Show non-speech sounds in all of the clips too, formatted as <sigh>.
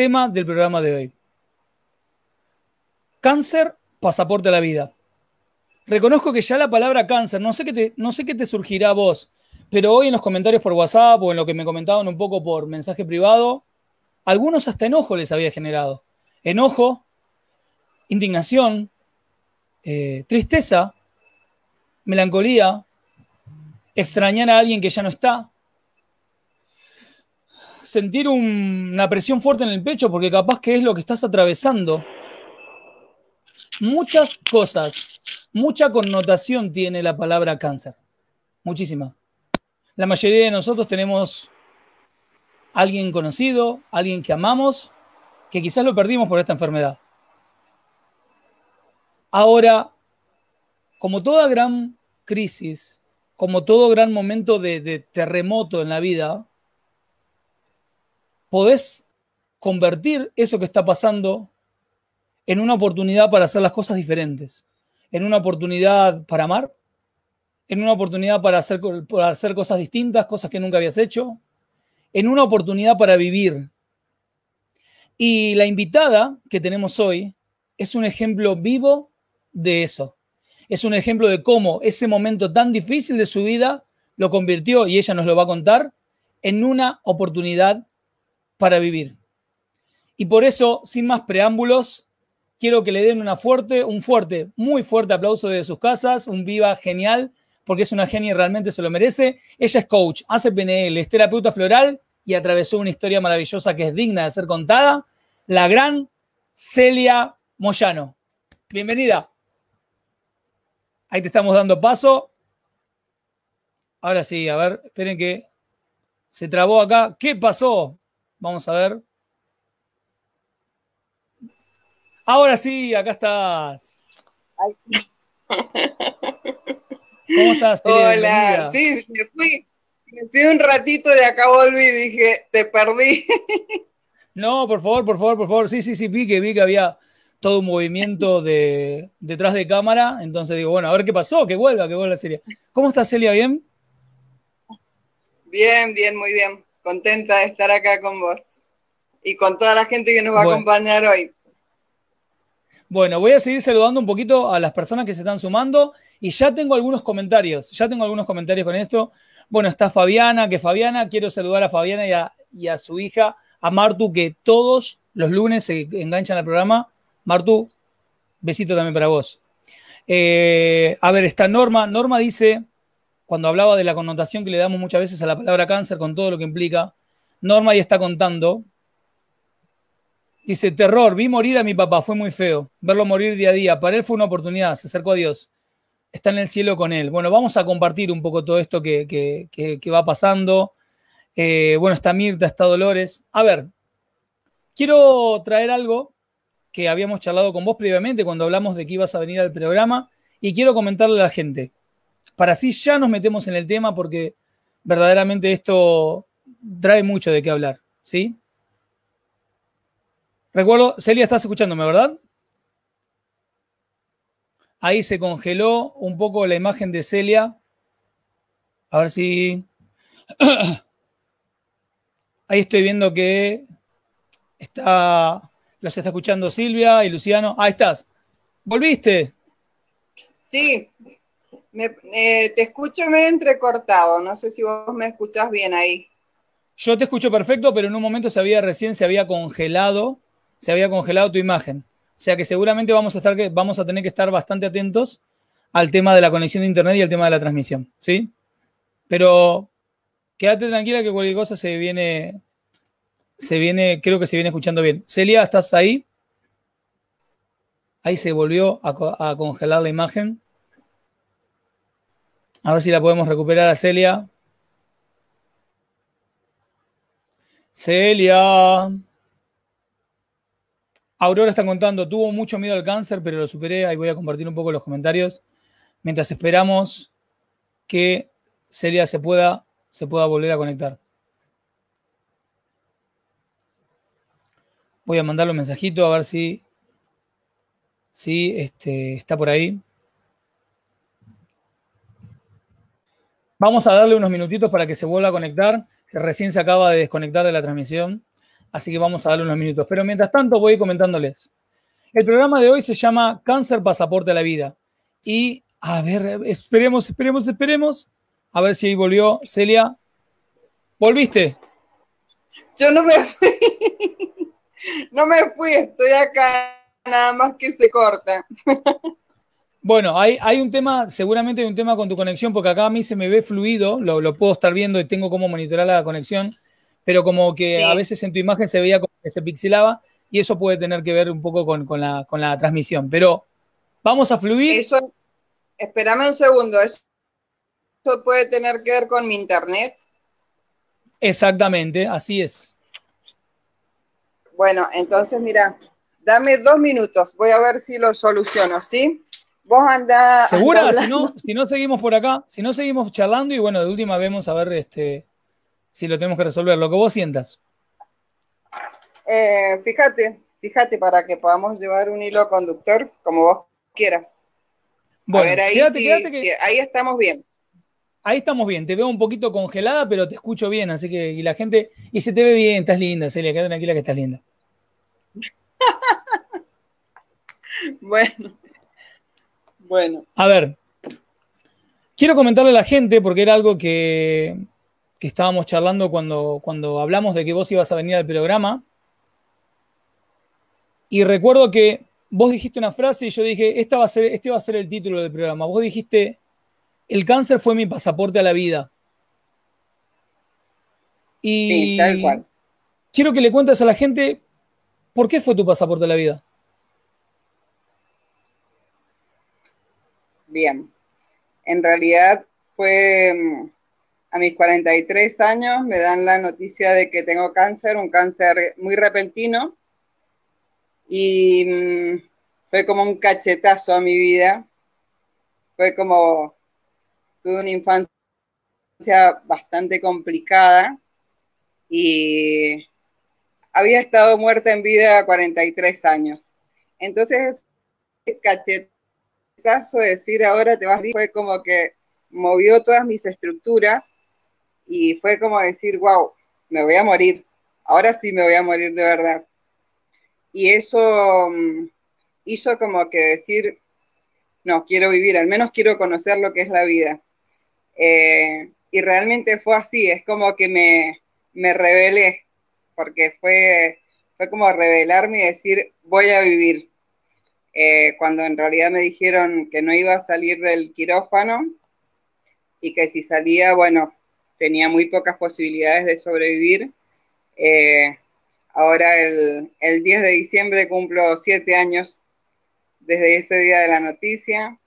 Tema del programa de hoy. Cáncer, pasaporte a la vida. Reconozco que ya la palabra cáncer, no sé qué te, no sé qué te surgirá a vos, pero hoy en los comentarios por WhatsApp o en lo que me comentaban un poco por mensaje privado, algunos hasta enojo les había generado. Enojo, indignación, eh, tristeza, melancolía, extrañar a alguien que ya no está, sentir una presión fuerte en el pecho porque capaz que es lo que estás atravesando. Muchas cosas, mucha connotación tiene la palabra cáncer, muchísima. La mayoría de nosotros tenemos alguien conocido, alguien que amamos, que quizás lo perdimos por esta enfermedad. Ahora, como toda gran crisis, como todo gran momento de, terremoto en la vida, podés convertir eso que está pasando en una oportunidad para hacer las cosas diferentes, en una oportunidad para amar, en una oportunidad para hacer, para hacer cosas distintas, cosas que nunca habías hecho, en una oportunidad para vivir. Y la invitada que tenemos hoy es un ejemplo vivo de eso. Es un ejemplo de cómo ese momento tan difícil de su vida lo convirtió, y ella nos lo va a contar, en una oportunidad para vivir. Y por eso, sin más preámbulos, quiero que le den una fuerte, un fuerte, muy fuerte aplauso de sus casas, un viva genial, porque es una genia y realmente se lo merece. Ella es coach, hace PNL, es terapeuta floral y atravesó una historia maravillosa que es digna de ser contada. La gran Celia Moyano. Bienvenida. Ahí te estamos dando paso. Ahora sí, a ver, esperen que se trabó acá. ¿Qué pasó? Vamos a ver. Ahora sí, acá estás. <laughs> ¿Cómo estás? Hola, sí, me fui, me fui un ratito de acá, volví y dije, te perdí. <laughs> No, por favor, por favor, por favor. Sí, sí, sí, vi que vi que había todo un movimiento de detrás de cámara. Entonces digo, bueno, a ver qué pasó, que vuelva, que vuelva la serie. ¿Cómo estás, Celia? ¿Bien? Bien, bien, muy bien. Contenta de estar acá con vos y con toda la gente que nos va a acompañar hoy. Bueno, voy a seguir saludando un poquito a las personas que se están sumando y ya tengo algunos comentarios, ya tengo algunos comentarios con esto. Bueno, está Fabiana, que Fabiana, quiero saludar a Fabiana y a, y a su hija, a Martu, que todos los lunes se enganchan al programa Martu, besito también para vos. Eh, a ver, esta Norma. Norma dice, cuando hablaba de la connotación que le damos muchas veces a la palabra cáncer con todo lo que implica, Norma ahí está contando. Dice, terror, vi morir a mi papá, fue muy feo. Verlo morir día a día. Para él fue una oportunidad, se acercó a Dios. Está en el cielo con él. Bueno, vamos a compartir un poco todo esto que, va pasando. Eh, bueno, está Mirta, está Dolores. A ver, quiero traer algo que habíamos charlado con vos previamente cuando hablamos de que ibas a venir al programa y quiero comentarle a la gente, para así ya nos metemos en el tema porque verdaderamente esto trae mucho de qué hablar, ¿sí? Recuerdo, Celia, estás escuchándome, ¿verdad? Ahí se congeló un poco la imagen de Celia. A ver si... <coughs> Ahí estoy viendo que está los está escuchando Silvia y Luciano. Ahí estás. ¿Volviste? Sí. Eh, te escucho medio entrecortado. No sé si vos me escuchás bien ahí. Yo te escucho perfecto, pero en un momento se había recién se había congelado, se había congelado tu imagen. O sea que seguramente vamos a estar vamos a tener que estar bastante atentos al tema de la conexión de internet y al tema de la transmisión, ¿sí? Pero quédate tranquila que cualquier cosa se viene se viene, creo que se viene escuchando bien. Celia, ¿estás ahí? Ahí se volvió a, congelar la imagen. A ver si la podemos recuperar a Celia. Celia. Aurora está contando, tuvo mucho miedo al cáncer, pero lo superé. Ahí voy a compartir un poco los comentarios. Mientras esperamos que Celia se pueda, se pueda volver a conectar. Voy a mandarle un mensajito a ver si, si este, está por ahí. Vamos a darle unos minutitos para que se vuelva a conectar. Recién se acaba de desconectar de la transmisión. Así que vamos a darle unos minutos. Pero mientras tanto voy comentándoles. El programa de hoy se llama Cáncer Pasaporte a la Vida. Y, a ver, esperemos, esperemos, esperemos. A ver si ahí volvió Celia. ¿Volviste? Yo no me fui. <laughs> no me fui, estoy acá, nada más que se corta. <laughs> Bueno, hay, hay, un tema, seguramente hay un tema con tu conexión, porque acá a mí se me ve fluido, lo, lo puedo estar viendo y tengo cómo monitorar la conexión, pero como que a veces en tu imagen se veía como que se pixelaba y eso puede tener que ver un poco con, la, transmisión. Pero vamos a fluir. Eso, espérame un segundo, eso, puede tener que ver con mi internet. Exactamente, así es. Bueno, entonces mira, dame dos minutos, voy a ver si lo soluciono, ¿sí? Vos andás. ¿Segura? si, no, si no seguimos por acá, si no seguimos charlando y bueno, de última vemos a ver este, si lo tenemos que resolver, lo que vos sientas. Eh, fíjate, fíjate para que podamos llevar un hilo conductor como vos quieras. Bueno, a ver, ahí, ahí estamos bien. Ahí estamos bien, te veo un poquito congelada, pero te escucho bien, así que y la gente, y se te ve bien, estás linda, Celia, quédate tranquila que estás linda. <laughs> bueno. Bueno. A ver, quiero comentarle a la gente, porque era algo que, que estábamos charlando cuando, cuando hablamos de que vos ibas a venir al programa. Y recuerdo que vos dijiste una frase y yo dije, Esta va a ser, este va a ser el título del programa. Vos dijiste, el cáncer fue mi pasaporte a la vida. Y tal cual. quiero que le cuentes a la gente por qué fue tu pasaporte a la vida. Bien, en realidad fue mm, a mis 43 años me dan la noticia de que tengo cáncer, un cáncer muy repentino, y mm, fue como un cachetazo a mi vida. Fue como, tuve una infancia bastante complicada y había estado muerta en vida a 43 años. Entonces, ese de decir ahora te vas fue como que movió todas mis estructuras y fue como decir, wow, me voy a morir, ahora sí me voy a morir de verdad. Y eso mm, hizo como que decir, no, quiero vivir, al menos quiero conocer lo que es la vida. Eh, y realmente fue así, es como que me, me rebelé, porque fue, fue como revelarme y decir, voy a vivir. Eh, cuando en realidad me dijeron que no iba a salir del quirófano y que si salía, bueno, tenía muy pocas posibilidades de sobrevivir. Eh, ahora el, 10 de diciembre cumplo siete años desde ese día de la noticia,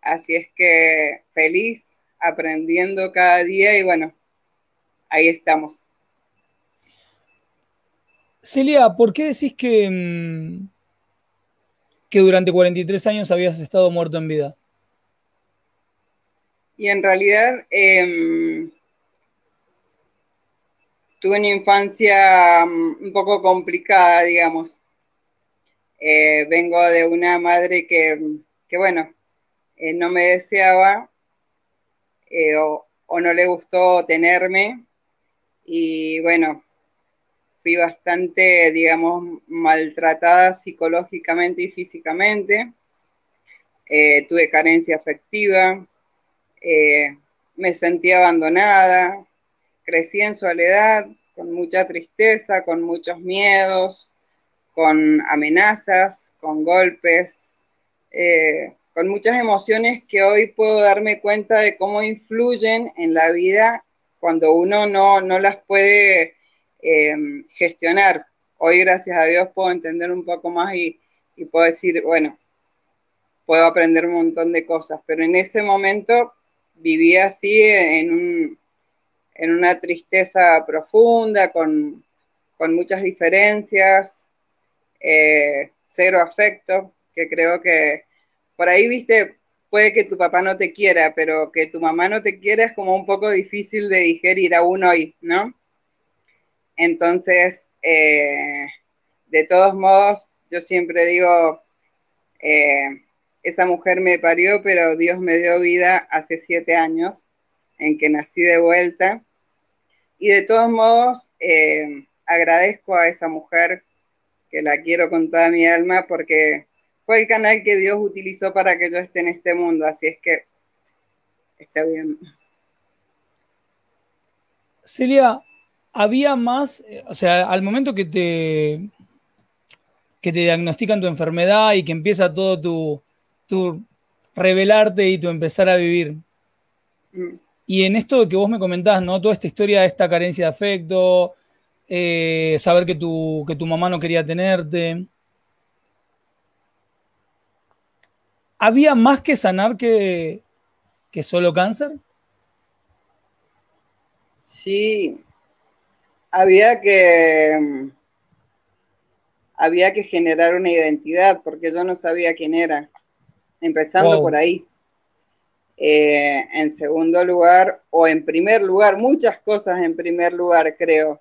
así es que feliz, aprendiendo cada día y bueno, ahí estamos. Celia, ¿por qué decís que, mm, que durante 43 años habías estado muerto en vida? Y en realidad, em, tuve una infancia mm, un poco complicada, digamos. Eh, vengo de una madre que, bueno, eh, no me deseaba eh, o, o, no le gustó tenerme y bueno, fui bastante, digamos, maltratada psicológicamente y físicamente. tuve carencia afectiva, me sentía abandonada, crecí en soledad, con mucha tristeza, con muchos miedos, con amenazas, con golpes, eh, con muchas emociones que hoy puedo darme cuenta de cómo influyen en la vida cuando uno no, las puede em, gestionar. Hoy, gracias a Dios, puedo entender un poco más y, puedo decir, bueno, puedo aprender un montón de cosas, pero en ese momento vivía así en un, en una tristeza profunda, con, muchas diferencias, eh, cero afecto, que creo que por ahí, viste, puede que tu papá no te quiera, pero que tu mamá no te quiera es como un poco difícil de digerir aún hoy, ¿no? Entonces, eh, de todos modos, yo siempre digo, eh, esa mujer me parió, pero Dios me dio vida hace siete años en que nací de vuelta. Y de todos modos, eh, agradezco a esa mujer que la quiero con toda mi alma porque fue el canal que Dios utilizó para que yo esté en este mundo, así es que está bien. Celia, había más, o sea, al momento que te, que te diagnostican tu enfermedad y que empieza todo tu, tu revelarte y tu empezar a vivir. Mm. Y en esto que vos me comentás, ¿no? Toda esta historia, esta carencia de afecto, eh, saber que tu, que tu mamá no quería tenerte. ¿Había más que sanar que, que solo cáncer? Sí, había que había que generar una identidad porque yo no sabía quién era, empezando por ahí. Eh, en segundo lugar, o en primer lugar, muchas cosas en primer lugar, creo.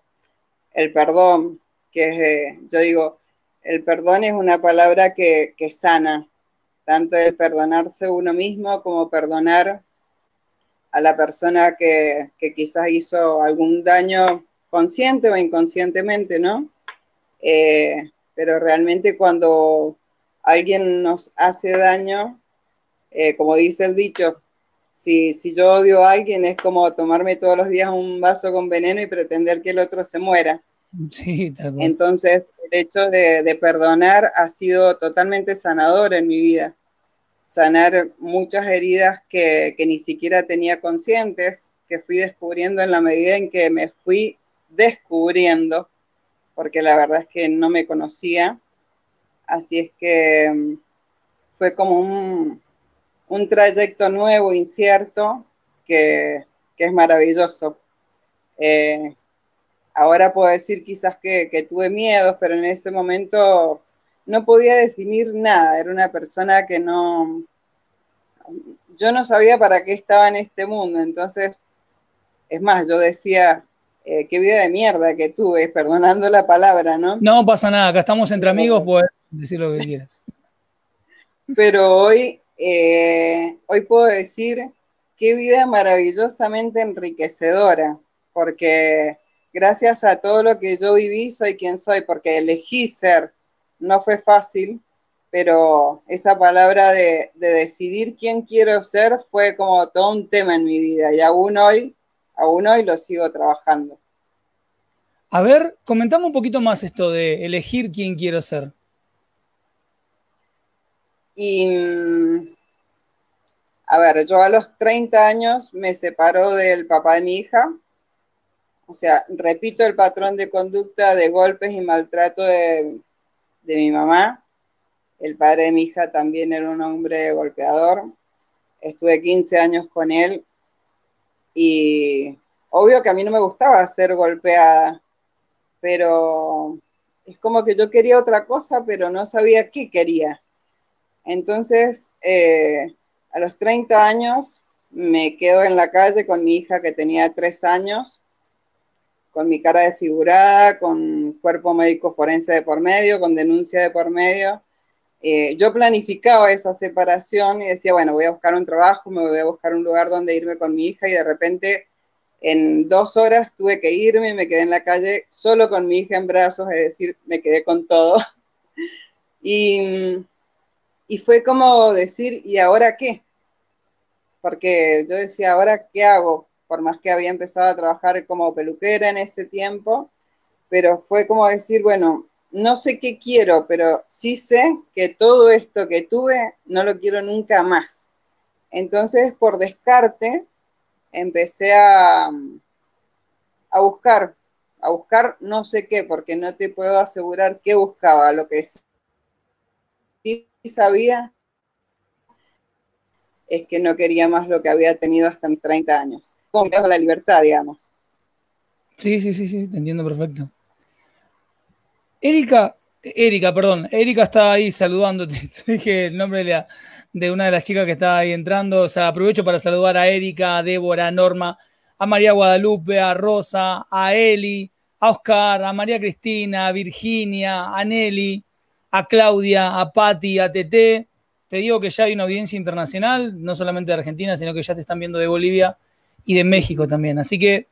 El perdón, que es, eh, yo digo, el perdón es una palabra que, que sana, tanto el perdonarse uno mismo como perdonar a la persona que, quizás hizo algún daño consciente o inconscientemente, ¿no? Eh, pero realmente cuando alguien nos hace daño, eh, como dice el dicho, si, si, yo odio a alguien es como tomarme todos los días un vaso con veneno y pretender que el otro se muera. <laughs> Sí, Entonces, el hecho de, perdonar ha sido totalmente sanador en mi vida. Sanar muchas heridas que, ni siquiera tenía conscientes, que fui descubriendo en la medida en que me fui descubriendo, porque la verdad es que no me conocía. Así es que mm, fue como un, trayecto nuevo, incierto, que, es maravilloso. Eh, Ahora puedo decir quizás que, tuve miedos, pero en ese momento no podía definir nada. Era una persona que no, yo no sabía para qué estaba en este mundo. Entonces, es más, yo decía, eh, qué vida de mierda que tuve, <laughs> perdonando la palabra, ¿no? No pasa nada, acá estamos entre amigos, puedes decir lo que quieras. <laughs> Pero hoy, eh, hoy puedo decir qué vida maravillosamente enriquecedora, porque gracias a todo lo que yo viví, soy quien soy, porque elegí ser. No fue fácil, pero esa palabra de, decidir quién quiero ser fue como todo un tema en mi vida y aún hoy, aún hoy lo sigo trabajando. A ver, comentame un poquito más esto de elegir quién quiero ser. Y, mm, a ver, yo a los 30 años me separo del papá de mi hija, o sea, repito el patrón de conducta de golpes y maltrato de, mi mamá. El padre de mi hija también era un hombre golpeador. Estuve 15 años con él y obvio que a mí no me gustaba ser golpeada, pero es como que yo quería otra cosa, pero no sabía qué quería. Entonces, eh, a los 30 años me quedo en la calle con mi hija que tenía 3 años con mi cara desfigurada, con cuerpo médico forense de por medio, con denuncia de por medio. Eh, yo planificaba esa separación y decía, bueno, voy a buscar un trabajo, me voy a buscar un lugar donde irme con mi hija y de repente en dos horas tuve que irme me quedé en la calle solo con mi hija en brazos, es decir, me quedé con todo. <laughs> y, y fue como decir, ¿y ahora qué? Porque yo decía, ¿ahora qué hago? por más que había empezado a trabajar como peluquera en ese tiempo, pero fue como decir, bueno, no sé qué quiero, pero sí sé que todo esto que tuve no lo quiero nunca más. Entonces, por descarte, empecé a, a buscar, a buscar no sé qué, porque no te puedo asegurar qué buscaba, lo que sí sabía es que no quería más lo que había tenido hasta mis 30 años con la libertad, digamos. Sí, sí, sí, sí, te entiendo perfecto. Erika, Erika, perdón. Erika está ahí saludándote. <laughs> Dije el nombre de, una de las chicas que está ahí entrando. O sea, aprovecho para saludar a Erika, a Débora, a Norma, a María Guadalupe, a Rosa, a Eli, a Oscar, a María Cristina, a Virginia, a Nelly, a Claudia, a Patti, a Tete. Te digo que ya hay una audiencia internacional, no solamente de Argentina, sino que ya te están viendo de Bolivia y de México también. Así que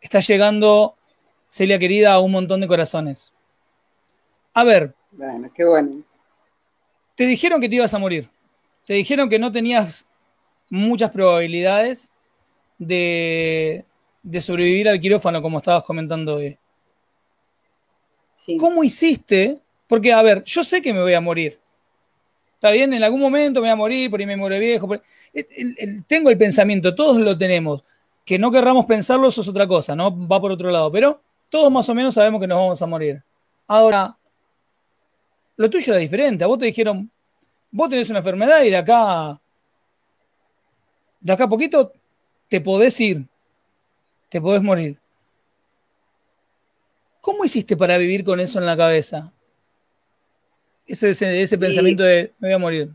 está llegando, Celia querida, a un montón de corazones. A ver. Bueno, qué bueno. Te dijeron que te ibas a morir. Te dijeron que no tenías muchas probabilidades de, sobrevivir al quirófano, como estabas comentando hoy. ¿Cómo hiciste? Porque, a ver, yo sé que me voy a morir. Está bien, en algún momento me voy a morir, por ahí me muero viejo. tengo el pensamiento, todos lo tenemos. Que no querramos pensarlo, eso es otra cosa, ¿no? Va por otro lado. Pero todos más o menos sabemos que nos vamos a morir. Ahora, lo tuyo era diferente. A vos te dijeron, vos tenés una enfermedad y de acá, de acá a poquito te podés ir, te podés morir. ¿Cómo hiciste para vivir con eso en la cabeza? Ese, ese, pensamiento de me voy a morir.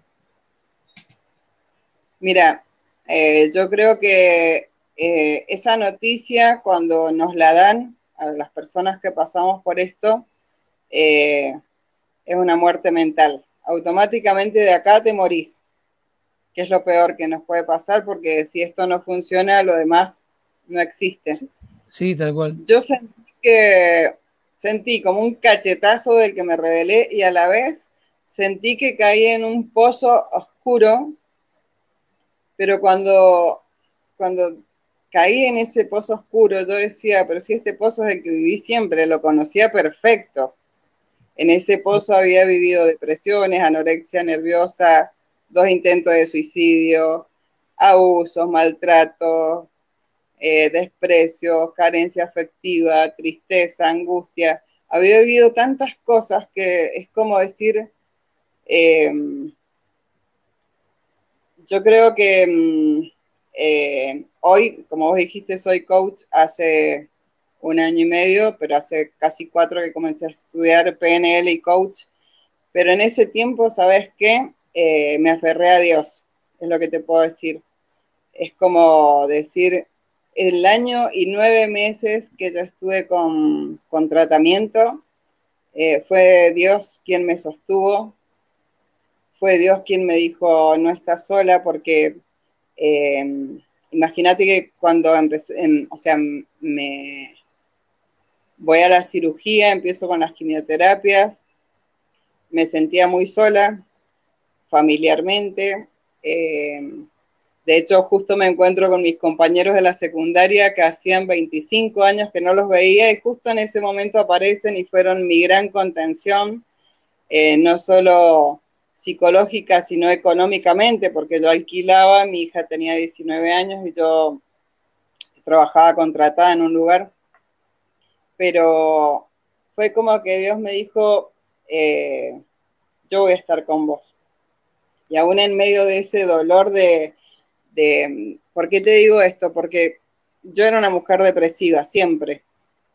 Mira, eh, yo creo que eh, esa noticia cuando nos la dan a las personas que pasamos por esto, eh, es una muerte mental. Automáticamente de acá te morís, que es lo peor que nos puede pasar, porque si esto no funciona, lo demás no existe. Sí, tal cual. Yo sentí que sentí como un cachetazo del que me rebelé y a la vez sentí que caí en un pozo oscuro, pero cuando, cuando caí en ese pozo oscuro, yo decía, pero si este pozo es el que viví siempre, lo conocía perfecto. En ese pozo había vivido depresiones, anorexia nerviosa, dos intentos de suicidio, abusos, maltratos, eh, desprecios, carencia afectiva, tristeza, angustia. Había vivido tantas cosas que es como decir, em, yo creo que mm, eh, hoy, como vos dijiste, soy coach hace un año y medio, pero hace casi cuatro que comencé a estudiar PNL y coach. Pero en ese tiempo, ¿sabes qué? Eh, me aferré a Dios, es lo que te puedo decir. Es como decir, el año y nueve meses que yo estuve con, tratamiento, eh, fue Dios quien me sostuvo, fue Dios quien me dijo, no estás sola, porque eh, imagínate que cuando empecé, o sea, me, voy a la cirugía, empiezo con las quimioterapias, me sentía muy sola familiarmente. Eh, de hecho, justo me encuentro con mis compañeros de la secundaria que hacían 25 años que no los veía y justo en ese momento aparecen y fueron mi gran contención, eh, no solo psicológica, sino económicamente, porque yo alquilaba, mi hija tenía 19 años y yo trabajaba contratada en un lugar pero fue como que Dios me dijo, eh, yo voy a estar con vos. Y aún en medio de ese dolor de, de, ¿por qué te digo esto? Porque yo era una mujer depresiva, siempre.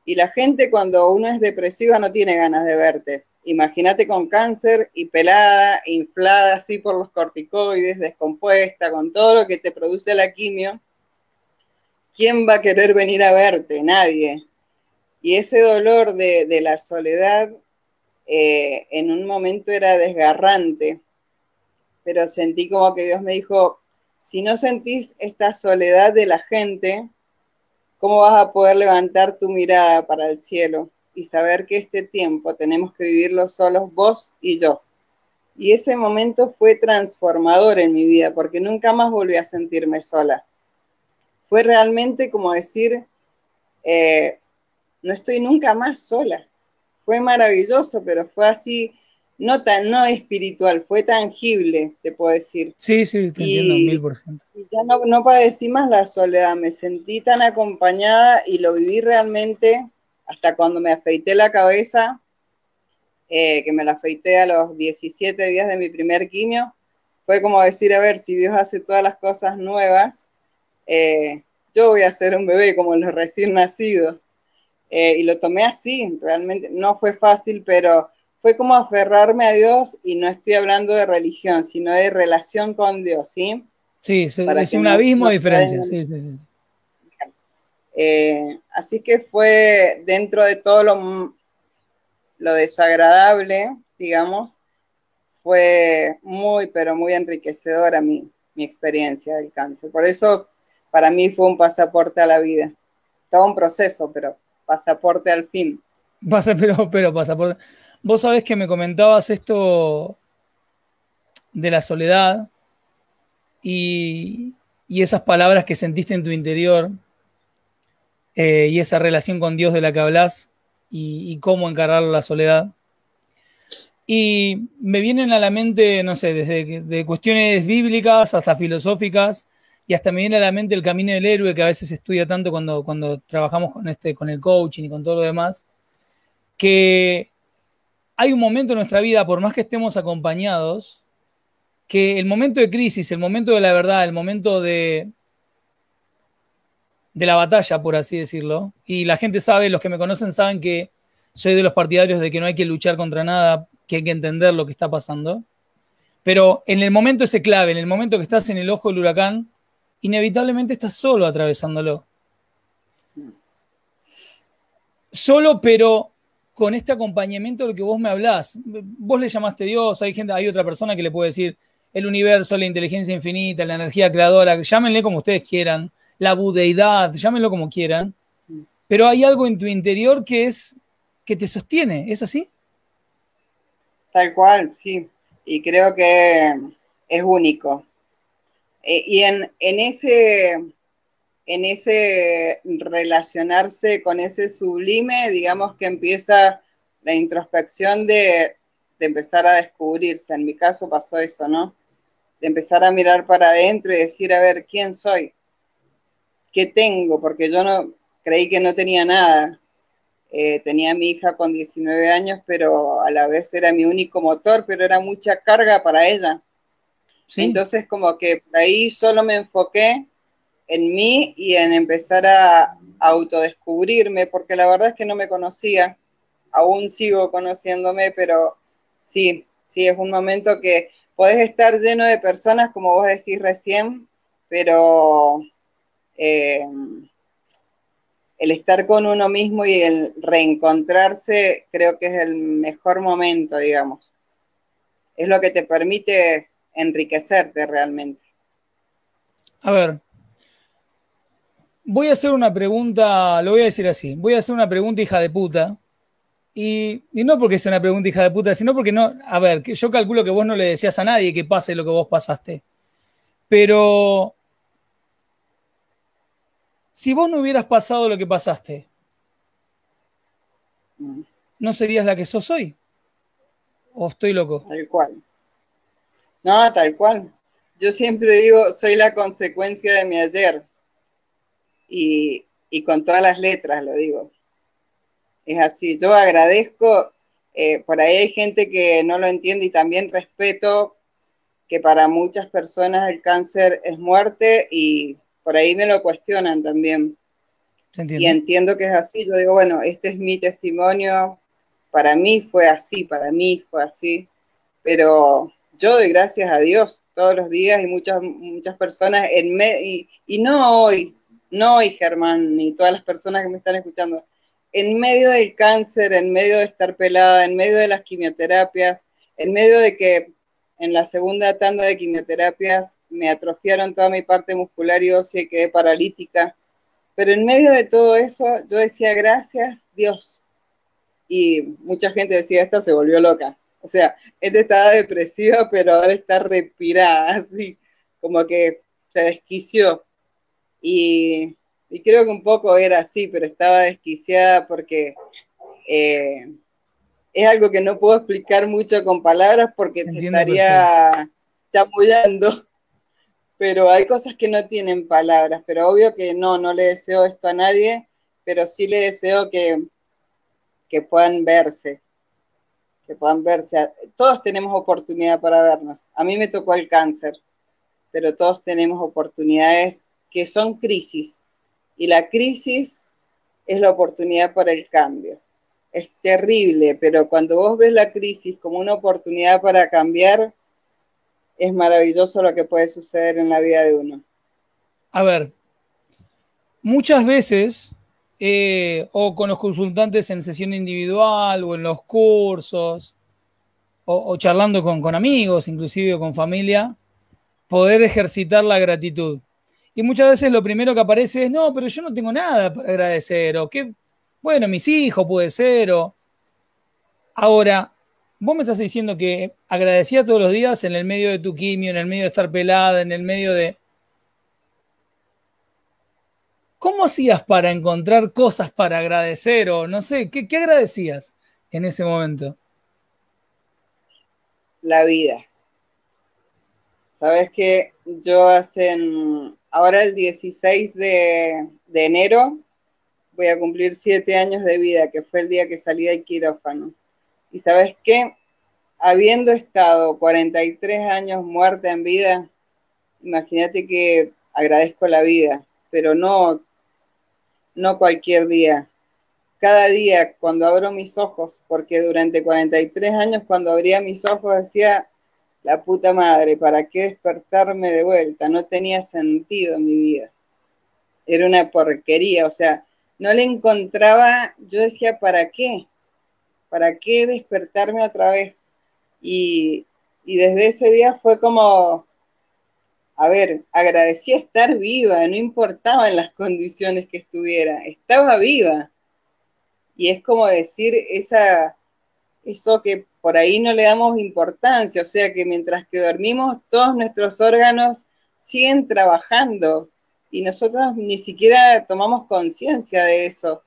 Y la gente cuando uno es depresiva no tiene ganas de verte. Imagínate con cáncer y pelada, inflada así por los corticoides, descompuesta, con todo lo que te produce la quimio. ¿Quién va a querer venir a verte? Nadie. Y ese dolor de, la soledad eh, en un momento era desgarrante, pero sentí como que Dios me dijo, si no sentís esta soledad de la gente, ¿cómo vas a poder levantar tu mirada para el cielo y saber que este tiempo tenemos que vivirlo solos vos y yo? Y ese momento fue transformador en mi vida porque nunca más volví a sentirme sola. Fue realmente como decir, eh, no estoy nunca más sola. Fue maravilloso, pero fue así, no tan, no espiritual, fue tangible, te puedo decir. Sí, sí, te entiendo, mil por ciento. Ya no, no padecí más la soledad, me sentí tan acompañada y lo viví realmente hasta cuando me afeité la cabeza, eh, que me la afeité a los 17 días de mi primer quimio, fue como decir, a ver, si Dios hace todas las cosas nuevas, eh, yo voy a ser un bebé como los recién nacidos. Eh, y lo tomé así, realmente no fue fácil, pero fue como aferrarme a Dios y no estoy hablando de religión, sino de relación con Dios, ¿sí? Sí, es, un abismo de diferencia, sí, sí, sí. Eh, así que fue dentro de todo lo, lo desagradable, digamos, fue muy, pero muy enriquecedora mi, mi experiencia del cáncer. Por eso, para mí fue un pasaporte a la vida. Todo un proceso, pero pasaporte al fin. Pero, pero pasaporte. Vos sabés que me comentabas esto de la soledad y, esas palabras que sentiste en tu interior eh, y esa relación con Dios de la que hablas y, cómo encarar la soledad. Y me vienen a la mente, no sé, desde de cuestiones bíblicas hasta filosóficas, y hasta me viene a la mente el camino del héroe que a veces estudia tanto cuando, cuando trabajamos con, este, con el coaching y con todo lo demás, que hay un momento en nuestra vida, por más que estemos acompañados, que el momento de crisis, el momento de la verdad, el momento de, de la batalla, por así decirlo. Y la gente sabe, los que me conocen saben que soy de los partidarios de que no hay que luchar contra nada, que hay que entender lo que está pasando. Pero en el momento ese clave, en el momento que estás en el ojo del huracán, inevitablemente estás solo atravesándolo. Solo, pero con este acompañamiento del que vos me hablás. Vos le llamaste Dios, hay gente, hay otra persona que le puede decir el universo, la inteligencia infinita, la energía creadora, llámenle como ustedes quieran, la budeidad, llámenlo como quieran, pero hay algo en tu interior que es que te sostiene, ¿es así? Tal cual, sí, y creo que es único. E, y en, en, ese, en ese relacionarse con ese sublime, digamos que empieza la introspección de, de empezar a descubrirse. En mi caso pasó eso, ¿no? De empezar a mirar para adentro y decir, a ver, ¿quién soy? qué tengo, porque yo no creí que no tenía nada. Eh, tenía a mi hija con 19 años, pero a la vez era mi único motor, pero era mucha carga para ella. Entonces como que por ahí solo me enfoqué en mí y en empezar a autodescubrirme, porque la verdad es que no me conocía, aún sigo conociéndome, pero sí, sí, es un momento que podés estar lleno de personas, como vos decís recién, pero eh, el estar con uno mismo y el reencontrarse creo que es el mejor momento, digamos. Es lo que te permite enriquecerte realmente. A ver, voy a hacer una pregunta, lo voy a decir así, voy a hacer una pregunta hija de puta. Y, y, no porque sea una pregunta hija de puta, sino porque no, a ver, yo calculo que vos no le decías a nadie que pase lo que vos pasaste. Pero si vos no hubieras pasado lo que pasaste, mm. ¿no serías la que sos hoy? ¿O estoy loco? Tal cual. No, tal cual. Yo siempre digo, soy la consecuencia de mi ayer. Y, con todas las letras lo digo. Es así. Yo agradezco, eh, por ahí hay gente que no lo entiende y también respeto que para muchas personas el cáncer es muerte y por ahí me lo cuestionan también. Y entiendo que es así. Yo digo, bueno, este es mi testimonio. Para mí fue así, para mí fue así. Pero yo doy gracias a Dios todos los días y muchas, muchas personas en me y, y no hoy, no hoy Germán, ni todas las personas que me están escuchando, en medio del cáncer, en medio de estar pelada, en medio de las quimioterapias, en medio de que en la segunda tanda de quimioterapias me atrofiaron toda mi parte muscular y ósea y quedé paralítica. Pero en medio de todo eso, yo decía, gracias Dios. Y mucha gente decía, esta se volvió loca. O sea, esta estaba depresiva, pero ahora está respirada, <laughs> así, como que se desquició. Y, creo que un poco era así, pero estaba desquiciada porque eh, es algo que no puedo explicar mucho con palabras porque te estaría chamullando, pero hay cosas que no tienen palabras, pero obvio que no, no le deseo esto a nadie, pero sí le deseo que, que puedan verse, que puedan verse. Todos tenemos oportunidad para vernos. A mí me tocó el cáncer, pero todos tenemos oportunidades que son crisis, y la crisis es la oportunidad para el cambio es terrible, pero cuando vos ves la crisis como una oportunidad para cambiar, es maravilloso lo que puede suceder en la vida de uno. A ver, muchas veces, eh, o con los consultantes en sesión individual o en los cursos, o, charlando con, amigos, inclusive con familia, poder ejercitar la gratitud. Y muchas veces lo primero que aparece es, no, pero yo no tengo nada para agradecer, o qué, bueno, mis hijos puede ser, o... Ahora, vos me estás diciendo que agradecía todos los días en el medio de tu quimio, en el medio de estar pelada, en el medio de... ¿Cómo hacías para encontrar cosas para agradecer o no sé, qué, agradecías en ese momento? La vida. Sabes que yo hace, ahora el 16 de, de enero, voy a cumplir siete años de vida, que fue el día que salí del quirófano. Y sabes qué, habiendo estado 43 años muerta en vida, imagínate que agradezco la vida, pero no, no cualquier día. Cada día cuando abro mis ojos, porque durante 43 años cuando abría mis ojos decía, la puta madre, ¿para qué despertarme de vuelta? No tenía sentido mi vida. Era una porquería, o sea, no le encontraba, yo decía, ¿para qué? ¿Para qué despertarme otra vez? Y, desde ese día fue como, a ver, agradecía estar viva, no importaba en las condiciones que estuviera, estaba viva. Y es como decir esa, eso que por ahí no le damos importancia, o sea que mientras que dormimos todos nuestros órganos siguen trabajando, y nosotros ni siquiera tomamos conciencia de eso.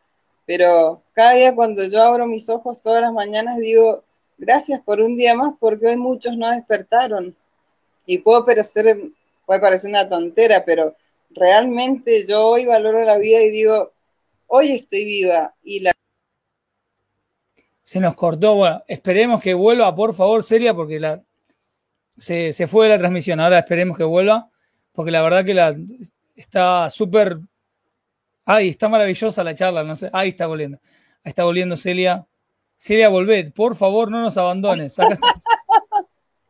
Pero cada día cuando yo abro mis ojos todas las mañanas digo, gracias por un día más porque hoy muchos no despertaron. Y puedo parecer, puede parecer una tontera, pero realmente yo hoy valoro la vida y digo, hoy estoy viva y la... Se nos cortó, bueno, esperemos que vuelva, por favor, Celia, porque la, se, se fue de la transmisión, ahora esperemos que vuelva, porque la verdad que la, está súper. Ay, está maravillosa la charla, no sé. Ahí está volviendo. Ahí está volviendo Celia. Celia, volver, por favor, no nos abandones. Acá,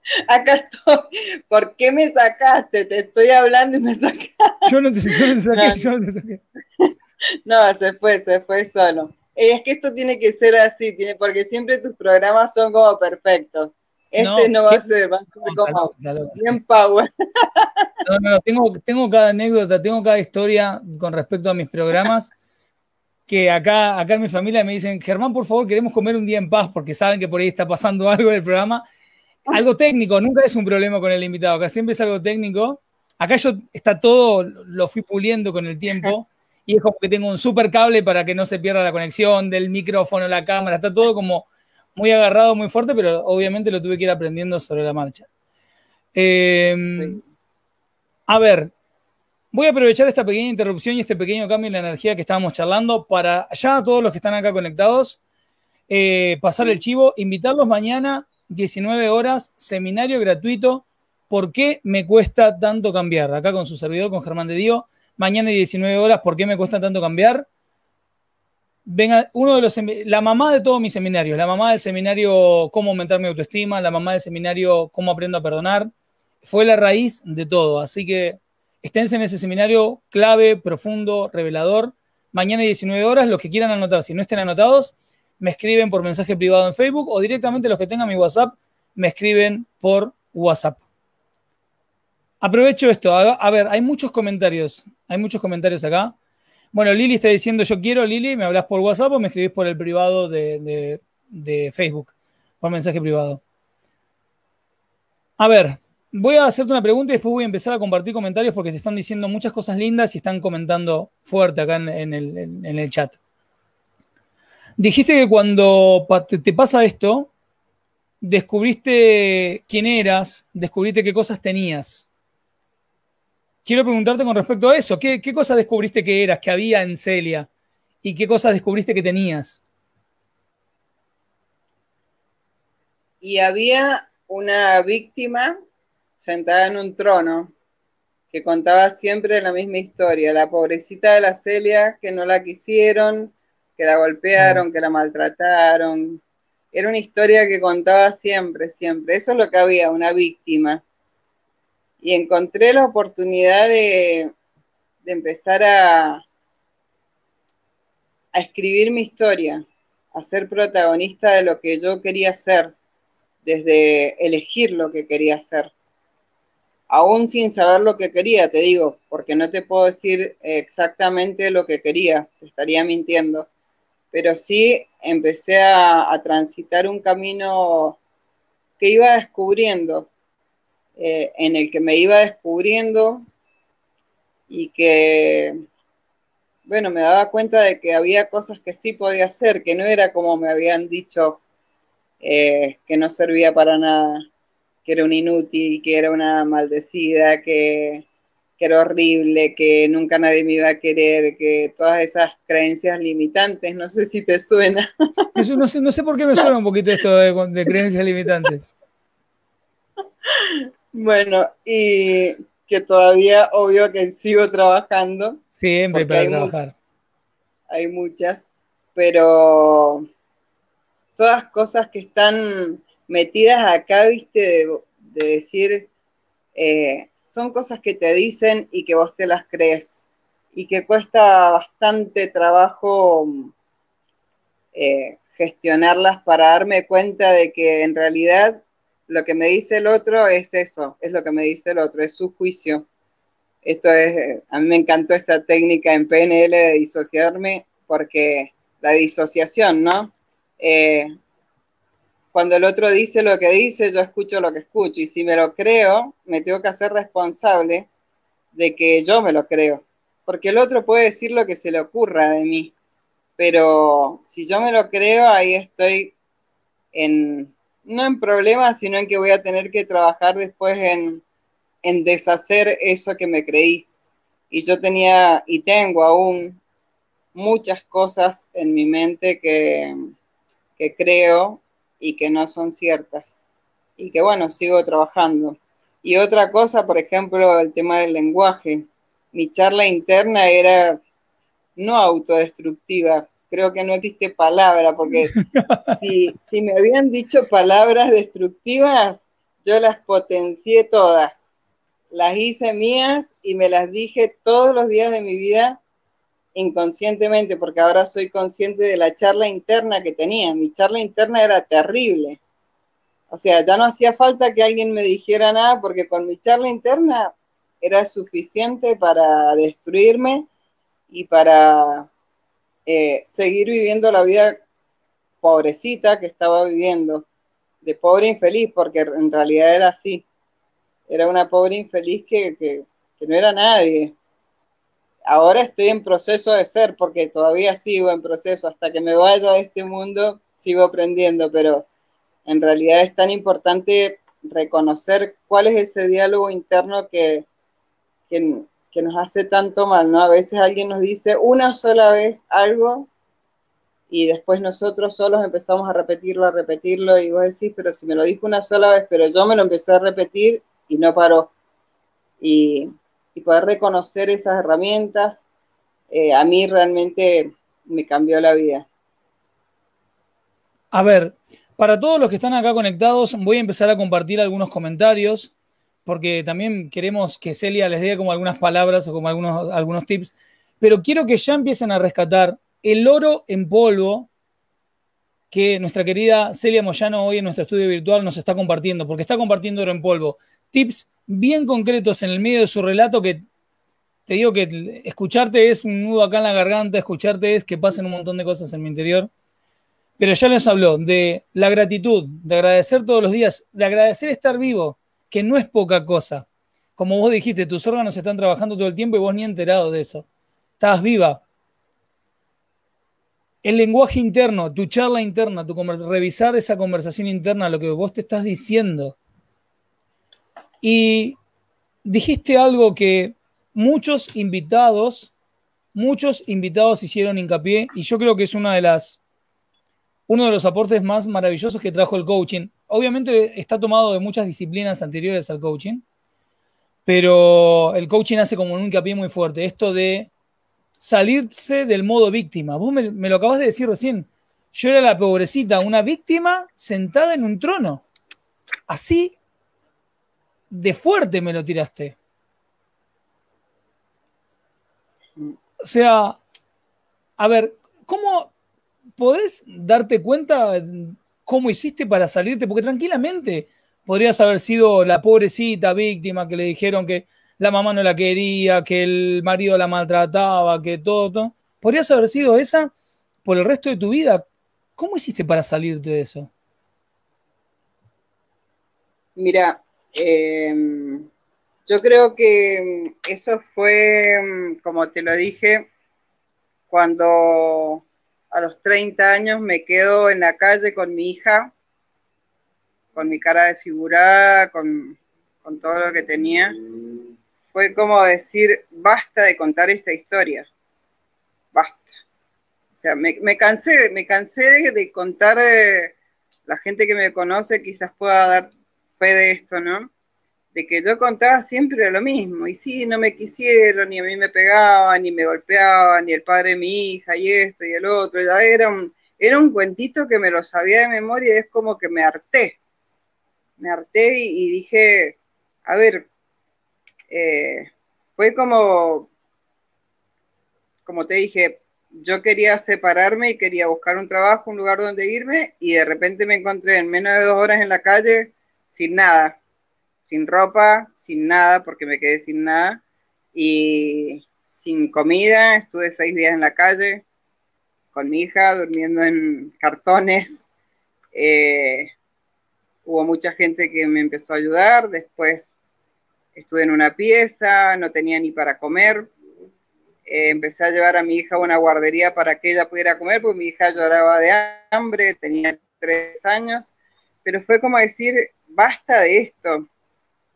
<laughs> Acá estoy. ¿Por qué me sacaste? Te estoy hablando y me sacaste. Yo no te, saqué, no. yo no te saqué. <laughs> No, se fue, se fue solo. Es que esto tiene que ser así, tiene, porque siempre tus programas son como perfectos. Este no, va a ser, va a ser como bien power. <laughs> No, no, tengo, tengo cada anécdota, tengo cada historia con respecto a mis programas. Que acá, acá en mi familia me dicen, Germán, por favor, queremos comer un día en paz porque saben que por ahí está pasando algo en el programa. <laughs> Algo técnico, nunca es un problema con el invitado, acá siempre es algo técnico. Acá yo está todo, lo fui puliendo con el tiempo y es como que tengo un super cable para que no se pierda la conexión del micrófono, la cámara, está todo como muy agarrado, muy fuerte, pero obviamente lo tuve que ir aprendiendo sobre la marcha. Em, a ver, voy a aprovechar esta pequeña interrupción y este pequeño cambio en la energía que estábamos charlando para ya a todos los que están acá conectados, eh, pasar el chivo, invitarlos mañana, 19 horas, seminario gratuito. ¿Por qué me cuesta tanto cambiar? Acá con su servidor, con Germán de Dio. Mañana 19 horas, ¿por qué me cuesta tanto cambiar? venga, uno de los, la mamá de todos mis seminarios, la mamá del seminario Cómo aumentar mi autoestima, la mamá del seminario Cómo aprendo a perdonar, fue la raíz de todo. Así que esténse en ese seminario clave, profundo, revelador. Mañana 19 horas, los que quieran anotar, si no estén anotados, me escriben por mensaje privado en Facebook o directamente los que tengan mi WhatsApp, me escriben por WhatsApp. Aprovecho esto, a ver, hay muchos comentarios, hay muchos comentarios acá. Bueno, Lili está diciendo yo quiero, Lili, ¿me hablas por WhatsApp o me escribís por el privado de, Facebook? Por mensaje privado. A ver, voy a hacerte una pregunta y después voy a empezar a compartir comentarios porque te están diciendo muchas cosas lindas y están comentando fuerte acá en, el, chat. Dijiste que cuando te pasa esto, descubriste quién eras, descubriste qué cosas tenías quiero preguntarte con respecto a eso. ¿Qué, ¿Qué cosas descubriste que eras, que había en Celia? ¿Y qué cosas descubriste que tenías? Y había una víctima sentada en un trono que contaba siempre la misma historia, la pobrecita de la Celia que no la quisieron, que la golpearon, que la maltrataron. Era una historia que contaba siempre, siempre. Eso es lo que había, una víctima. Y encontré la oportunidad de, de empezar a, a escribir mi historia, a ser protagonista de lo que yo quería ser, desde elegir lo que quería hacer. Aún sin saber lo que quería, te digo, porque no te puedo decir exactamente lo que quería, te estaría mintiendo, pero sí empecé a, transitar un camino que iba descubriendo, eh, en el que me iba descubriendo y que, bueno, me daba cuenta de que había cosas que sí podía hacer, que no era como me habían dicho eh, que no servía para nada, que era un inútil, que era una maldecida, que, era horrible, que nunca nadie me iba a querer, que todas esas creencias limitantes, no sé si te suena. <laughs> Eso no sé, no sé por qué me suena un poquito esto de, creencias limitantes. Bueno, y que todavía, obvio que sigo trabajando. Siempre para trabajar. hay muchas, pero todas cosas que están metidas acá, viste, de, decir, eh, son cosas que te dicen y que vos te las crees y que cuesta bastante trabajo eh, gestionarlas para darme cuenta de que en realidad lo que me dice el otro es eso, es lo que me dice el otro, es su juicio. Esto es, a mí me encantó esta técnica en PNL de disociarme porque la disociación, ¿no? Eh, cuando el otro dice lo que dice, yo escucho lo que escucho. Y si me lo creo, me tengo que hacer responsable de que yo me lo creo. Porque el otro puede decir lo que se le ocurra de mí. Pero si yo me lo creo, ahí estoy en, no en problemas, sino en que voy a tener que trabajar después en, en deshacer eso que me creí. Y yo tenía y tengo aún muchas cosas en mi mente que, que creo y que no son ciertas. Y que bueno, sigo trabajando. Y otra cosa, por ejemplo, el tema del lenguaje. Mi charla interna era no autodestructiva, creo que no existe palabra, porque <laughs> si, si me habían dicho palabras destructivas, yo las potencié todas. Las hice mías y me las dije todos los días de mi vida inconscientemente, porque ahora soy consciente de la charla interna que tenía. Mi charla interna era terrible. O sea, ya no hacía falta que alguien me dijera nada, porque con mi charla interna era suficiente para destruirme y para eh, seguir viviendo la vida pobrecita que estaba viviendo, de pobre infeliz, porque en realidad era así. Era una pobre infeliz que, que no era nadie ahora estoy en proceso de ser, porque todavía sigo en proceso, hasta que me vaya de este mundo, sigo aprendiendo, pero en realidad es tan importante reconocer cuál es ese diálogo interno que, que, nos hace tanto mal, ¿no? A veces alguien nos dice una sola vez algo y después nosotros solos empezamos a repetirlo, a repetirlo, y vos decís, pero si me lo dijo una sola vez, pero yo me lo empecé a repetir y no paró. Y, y poder reconocer esas herramientas, eh, a mí realmente me cambió la vida. A ver, para todos los que están acá conectados, voy a empezar a compartir algunos comentarios, porque también queremos que Celia les dé como algunas palabras o como algunos, algunos tips, pero quiero que ya empiecen a rescatar el oro en polvo que nuestra querida Celia Moyano hoy en nuestro estudio virtual nos está compartiendo, porque está compartiendo oro en polvo. Tips bien concretos en el medio de su relato que te digo que escucharte es un nudo acá en la garganta, escucharte es que pasen un montón de cosas en mi interior. Pero ya les habló de la gratitud, de agradecer todos los días, de agradecer estar vivo, que no es poca cosa. Como vos dijiste, tus órganos están trabajando todo el tiempo y vos ni enterado de eso. Estás viva. El lenguaje interno, tu charla interna, tu revisar esa conversación interna, lo que vos te estás diciendo y dijiste algo que muchos invitados, muchos invitados hicieron hincapié y yo creo que es una de las, uno de los aportes más maravillosos que trajo el coaching. Obviamente está tomado de muchas disciplinas anteriores al coaching, pero el coaching hace como un hincapié muy fuerte. Esto de salirse del modo víctima. Vos me, me lo acabas de decir recién. Yo era la pobrecita, una víctima sentada en un trono. Así de fuerte me lo tiraste. O sea, a ver, ¿cómo podés darte cuenta cómo hiciste para salirte? Porque tranquilamente podrías haber sido la pobrecita víctima que le dijeron que la mamá no la quería, que el marido la maltrataba, que todo, todo. Podrías haber sido esa por el resto de tu vida. ¿Cómo hiciste para salirte de eso? Mira, em, yo creo que eso fue, em, como te lo dije, cuando a los 30 años me quedo en la calle con mi hija, con mi cara desfigurada, con, con todo lo que tenía. Fue como decir, basta de contar esta historia, basta. O sea, me, cansé, me cansé de, contar, eh, la gente que me conoce quizás pueda dar de esto, ¿no? De que yo contaba siempre lo mismo, y sí, no me quisieron, ni a mí me pegaban, ni me golpeaban, ni el padre de mi hija, y esto y el otro, ya era un, era un cuentito que me lo sabía de memoria y es como que me harté, me harté y, dije, a ver, eh, fue como, como te dije, yo quería separarme y quería buscar un trabajo, un lugar donde irme, y de repente me encontré en menos de dos horas en la calle sin nada, sin ropa, sin nada, porque me quedé sin nada, y sin comida, estuve seis días en la calle con mi hija, durmiendo en cartones. <laughs> Eh, hubo mucha gente que me empezó a ayudar, después estuve en una pieza, no tenía ni para comer. Eh, empecé a llevar a mi hija a una guardería para que ella pudiera comer, porque mi hija lloraba de hambre, tenía tres años, pero fue como decir, basta de esto.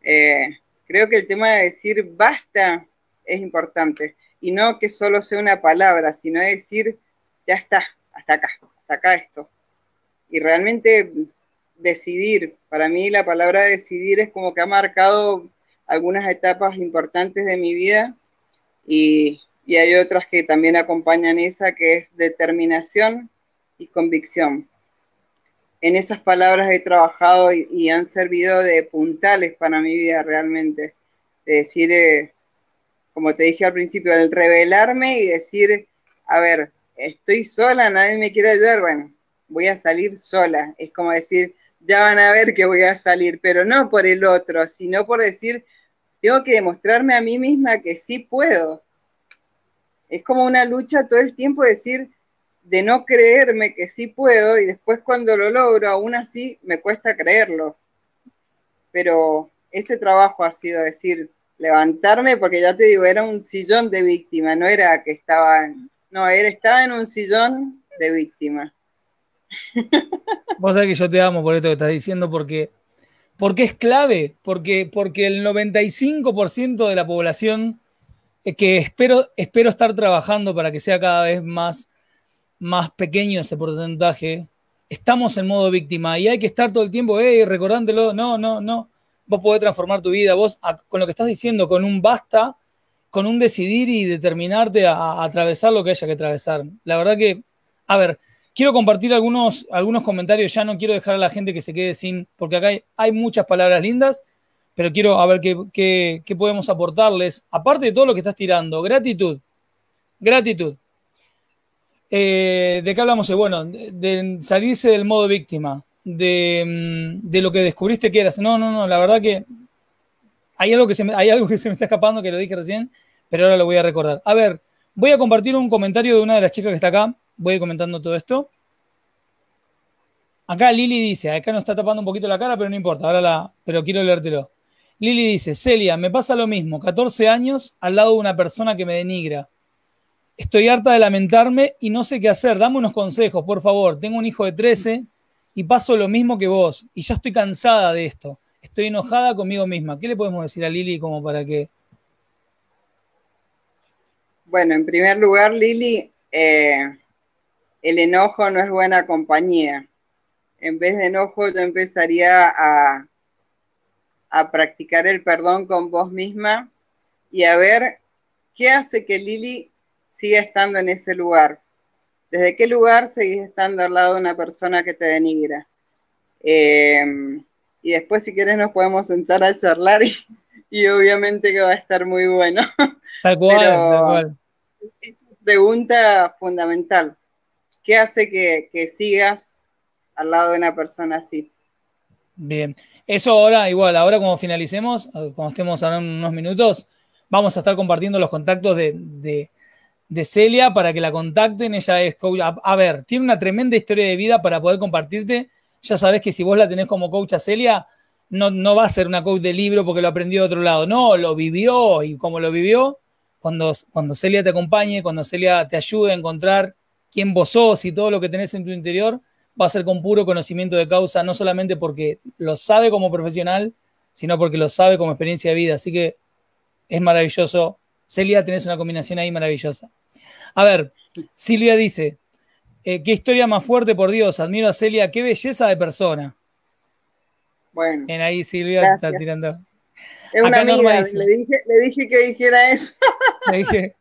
Eh, creo que el tema de decir basta es importante y no que solo sea una palabra, sino decir ya está, hasta acá, hasta acá esto. Y realmente decidir, para mí la palabra decidir es como que ha marcado algunas etapas importantes de mi vida y, y hay otras que también acompañan esa, que es determinación y convicción en esas palabras he trabajado y, han servido de puntales para mi vida realmente. De decir, eh, como te dije al principio, el revelarme y decir, a ver, estoy sola, nadie me quiere ayudar, bueno, voy a salir sola. Es como decir, ya van a ver que voy a salir, pero no por el otro, sino por decir, tengo que demostrarme a mí misma que sí puedo. Es como una lucha todo el tiempo decir, de no creerme que sí puedo y después cuando lo logro, aún así me cuesta creerlo. Pero ese trabajo ha sido decir, levantarme, porque ya te digo, era un sillón de víctima, no era que estaba, no, era, estaba en un sillón de víctima. Vos sabés que yo te amo por esto que estás diciendo, porque, porque es clave, porque, porque el 95% de la población que espero, espero estar trabajando para que sea cada vez más más pequeño ese porcentaje, estamos en modo víctima y hay que estar todo el tiempo, hey, recordándolo, no, no, no, vos podés transformar tu vida, vos con lo que estás diciendo, con un basta, con un decidir y determinarte a, atravesar lo que haya que atravesar. La verdad que, a ver, quiero compartir algunos, algunos comentarios, ya no quiero dejar a la gente que se quede sin, porque acá hay, muchas palabras lindas, pero quiero a ver qué, qué podemos aportarles, aparte de todo lo que estás tirando, gratitud, gratitud. Eh, ¿De qué hablamos? Bueno, de, salirse del modo víctima, mm, de, lo que descubriste que eras. No, no, no, la verdad que hay algo que, se me, hay algo que se me está escapando, que lo dije recién, pero ahora lo voy a recordar. A ver, voy a compartir un comentario de una de las chicas que está acá. Voy a ir comentando todo esto. Acá Lili dice, acá nos está tapando un poquito la cara, pero no importa, ahora la, pero quiero leértelo. Lili dice, Celia, me pasa lo mismo, 14 años al lado de una persona que me denigra Estoy harta de lamentarme y no sé qué hacer. Dame unos consejos, por favor. Tengo un hijo de 13 y paso lo mismo que vos. Y ya estoy cansada de esto. Estoy enojada conmigo misma. ¿Qué le podemos decir a Lili como para que... Bueno, en primer lugar, Lili, eh, el enojo no es buena compañía. En vez de enojo, yo empezaría a, a practicar el perdón con vos misma y a ver qué hace que Lili sigue estando en ese lugar. ¿Desde qué lugar seguís estando al lado de una persona que te denigra? Em, y después, si quieres, nos podemos sentar a charlar y, obviamente que va a estar muy bueno. <laughs> Tal cual, tal cual. Es una pregunta fundamental. ¿Qué hace que, que sigas al lado de una persona así? Bien, eso ahora, igual, ahora como finalicemos, cuando estemos hablando unos minutos, vamos a estar compartiendo los contactos de, Celia para que la contacten. Ella es coach. A, ver, tiene una tremenda historia de vida para poder compartirte. Ya sabes que si vos la tenés como coach a Celia, no, no va a ser una coach de libro porque lo aprendió de otro lado. No, lo vivió y como lo vivió, cuando, cuando Celia te acompañe, cuando Celia te ayude a encontrar quién vos sos y todo lo que tenés en tu interior, va a ser con puro conocimiento de causa, no solamente porque lo sabe como profesional, sino porque lo sabe como experiencia de vida. Así que es maravilloso. Celia, tenés una combinación ahí maravillosa. A ver, Silvia dice, eh, qué historia más fuerte, por Dios, admiro a Celia, qué belleza de persona. Bueno. En ahí Silvia está tirando. Es una amiga, le, dije, le dije que dijera eso. <laughs> Le dije,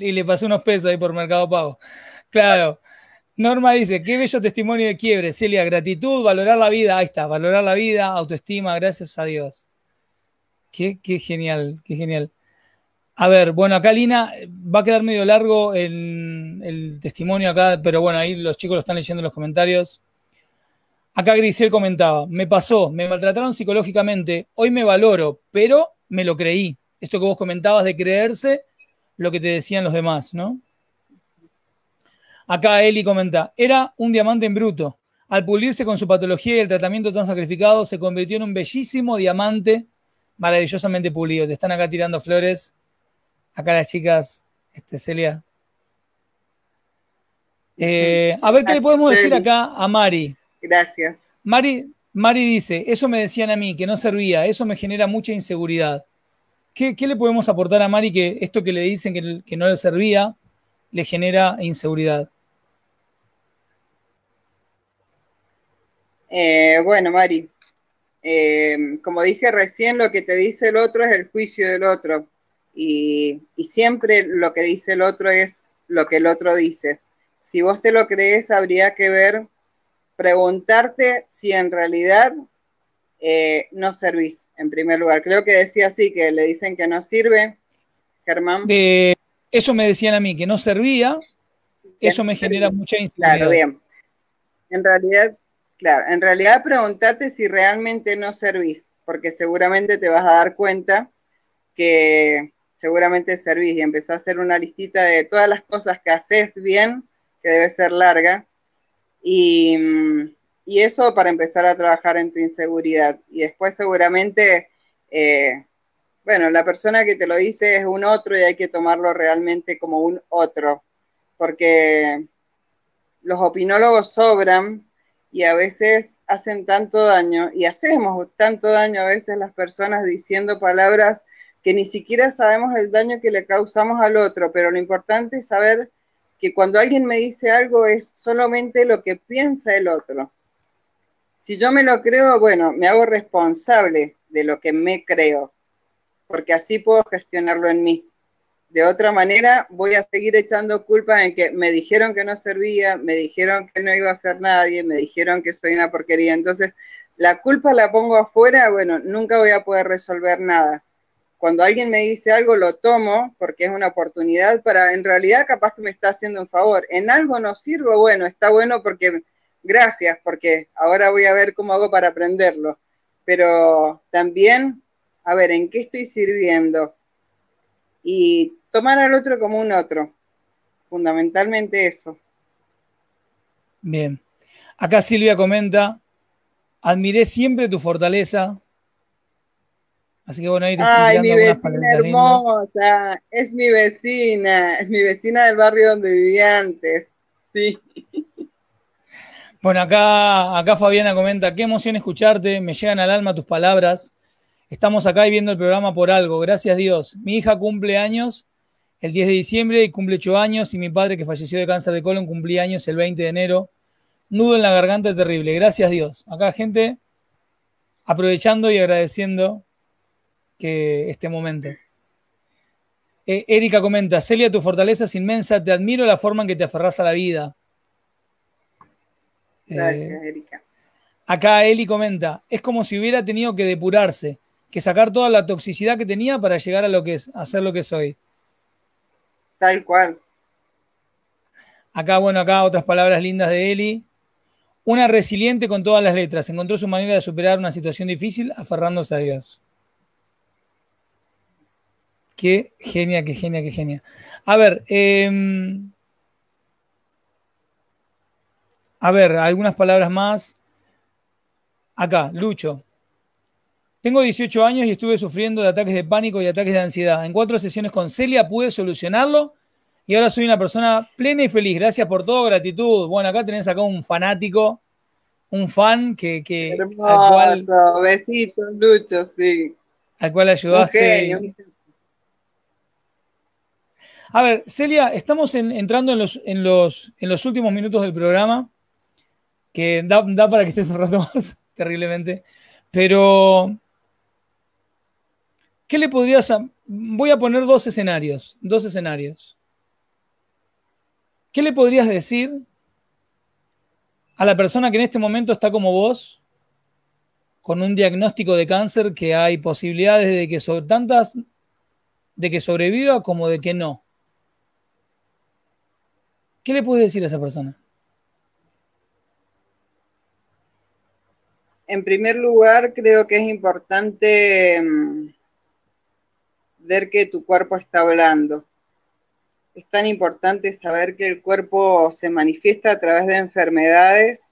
y le pasé unos pesos ahí por Mercado Pago. Claro. Norma dice, qué bello testimonio de quiebre, Celia, gratitud, valorar la vida, ahí está, valorar la vida, autoestima, gracias a Dios. Qué, genial, qué genial. A ver, bueno, acá Lina, va a quedar medio largo el, el, testimonio acá, pero bueno, ahí los chicos lo están leyendo en los comentarios. Acá Grisel comentaba, me pasó, me maltrataron psicológicamente, hoy me valoro, pero me lo creí. Esto que vos comentabas de creerse lo que te decían los demás, ¿no? Acá Eli comenta, era un diamante en bruto. Al pulirse con su patología y el tratamiento tan sacrificado, se convirtió en un bellísimo diamante maravillosamente pulido. Te están acá tirando flores. Acá las chicas, este, Celia. Eh, a ver qué le podemos decir acá a Mari. Gracias. Mari, Mari dice, eso me decían a mí, que no servía, eso me genera mucha inseguridad. ¿Qué, le podemos aportar a Mari que esto que le dicen que, que no le servía le genera inseguridad? Eh, bueno, Mari, eh, como dije recién, lo que te dice el otro es el juicio del otro. Y, siempre lo que dice el otro es lo que el otro dice. Si vos te lo crees, habría que ver, preguntarte si en realidad eh, no servís, en primer lugar. Creo que decía así, que le dicen que no sirve, Germán. eso me decían a mí, que no servía, eso me genera mucha inseguridad. Claro, bien. En realidad, Claro, en realidad pregúntate si realmente no servís, porque seguramente te vas a dar cuenta que seguramente servís y empezás a hacer una listita de todas las cosas que haces bien, que debe ser larga, y, eso para empezar a trabajar en tu inseguridad. Y después seguramente, eh, bueno, la persona que te lo dice es un otro y hay que tomarlo realmente como un otro, porque los opinólogos sobran y a veces hacen tanto daño y hacemos tanto daño a veces las personas diciendo palabras que ni siquiera sabemos el daño que le causamos al otro, pero lo importante es saber que cuando alguien me dice algo es solamente lo que piensa el otro. Si yo me lo creo, bueno, me hago responsable de lo que me creo, porque así puedo gestionarlo en mí. De otra manera, voy a seguir echando culpa en que me dijeron que no servía, me dijeron que no iba a ser nadie, me dijeron que soy una porquería. Entonces, la culpa la pongo afuera, bueno, nunca voy a poder resolver nada. Cuando alguien me dice algo, lo tomo porque es una oportunidad para, en realidad, capaz que me está haciendo un favor. En algo no sirvo, bueno, está bueno porque, gracias, porque ahora voy a ver cómo hago para aprenderlo. Pero también, a ver, ¿en qué estoy sirviendo? Y tomar al otro como un otro. Fundamentalmente eso. Bien. Acá Silvia comenta, admiré siempre tu fortaleza. Así que bueno, ahí te Ay, mi vecina hermosa, es mi vecina, es mi vecina del barrio donde viví antes. Sí. Bueno, acá, acá Fabiana comenta, qué emoción escucharte, me llegan al alma tus palabras. Estamos acá y viendo el programa por algo, gracias Dios. Mi hija cumple años el 10 de diciembre y cumple 8 años y mi padre que falleció de cáncer de colon cumplía años el 20 de enero. Nudo en la garganta terrible. Gracias Dios. Acá gente aprovechando y agradeciendo que este momento. Eh, Erika comenta, Celia, tu fortaleza es inmensa, te admiro la forma en que te aferras a la vida. Gracias, eh, Erika. Acá Eli comenta, es como si hubiera tenido que depurarse, que sacar toda la toxicidad que tenía para llegar a lo que es, a ser lo que soy. Tal cual. Acá, bueno, acá otras palabras lindas de Eli. Una resiliente con todas las letras. Encontró su manera de superar una situación difícil aferrándose a Dios. Qué genia, qué genia, qué genia. A ver, em, a ver, algunas palabras más. Acá, Lucho. Tengo 18 años y estuve sufriendo de ataques de pánico y ataques de ansiedad. En cuatro sesiones con Celia pude solucionarlo y ahora soy una persona plena y feliz. Gracias por todo, gratitud. Bueno, acá tenés acá un fanático, un fan que... que Hermoso, al cual, besitos, Lucho, sí. Al cual ayudaste. A ver, Celia, estamos entrando en los, en, los, en los últimos minutos del programa, que da, para que estés un rato <laughs> más, terriblemente. Pero, ¿qué le podrías... Voy a poner dos escenarios, dos escenarios. ¿Qué le podrías decir a la persona que en este momento está como vos, con un diagnóstico de cáncer que hay posibilidades de que sobre tantas de que sobreviva como de que no? ¿Qué le puedes decir a esa persona? En primer lugar, creo que es importante mm, ver que tu cuerpo está hablando. Es tan importante saber que el cuerpo se manifiesta a través de enfermedades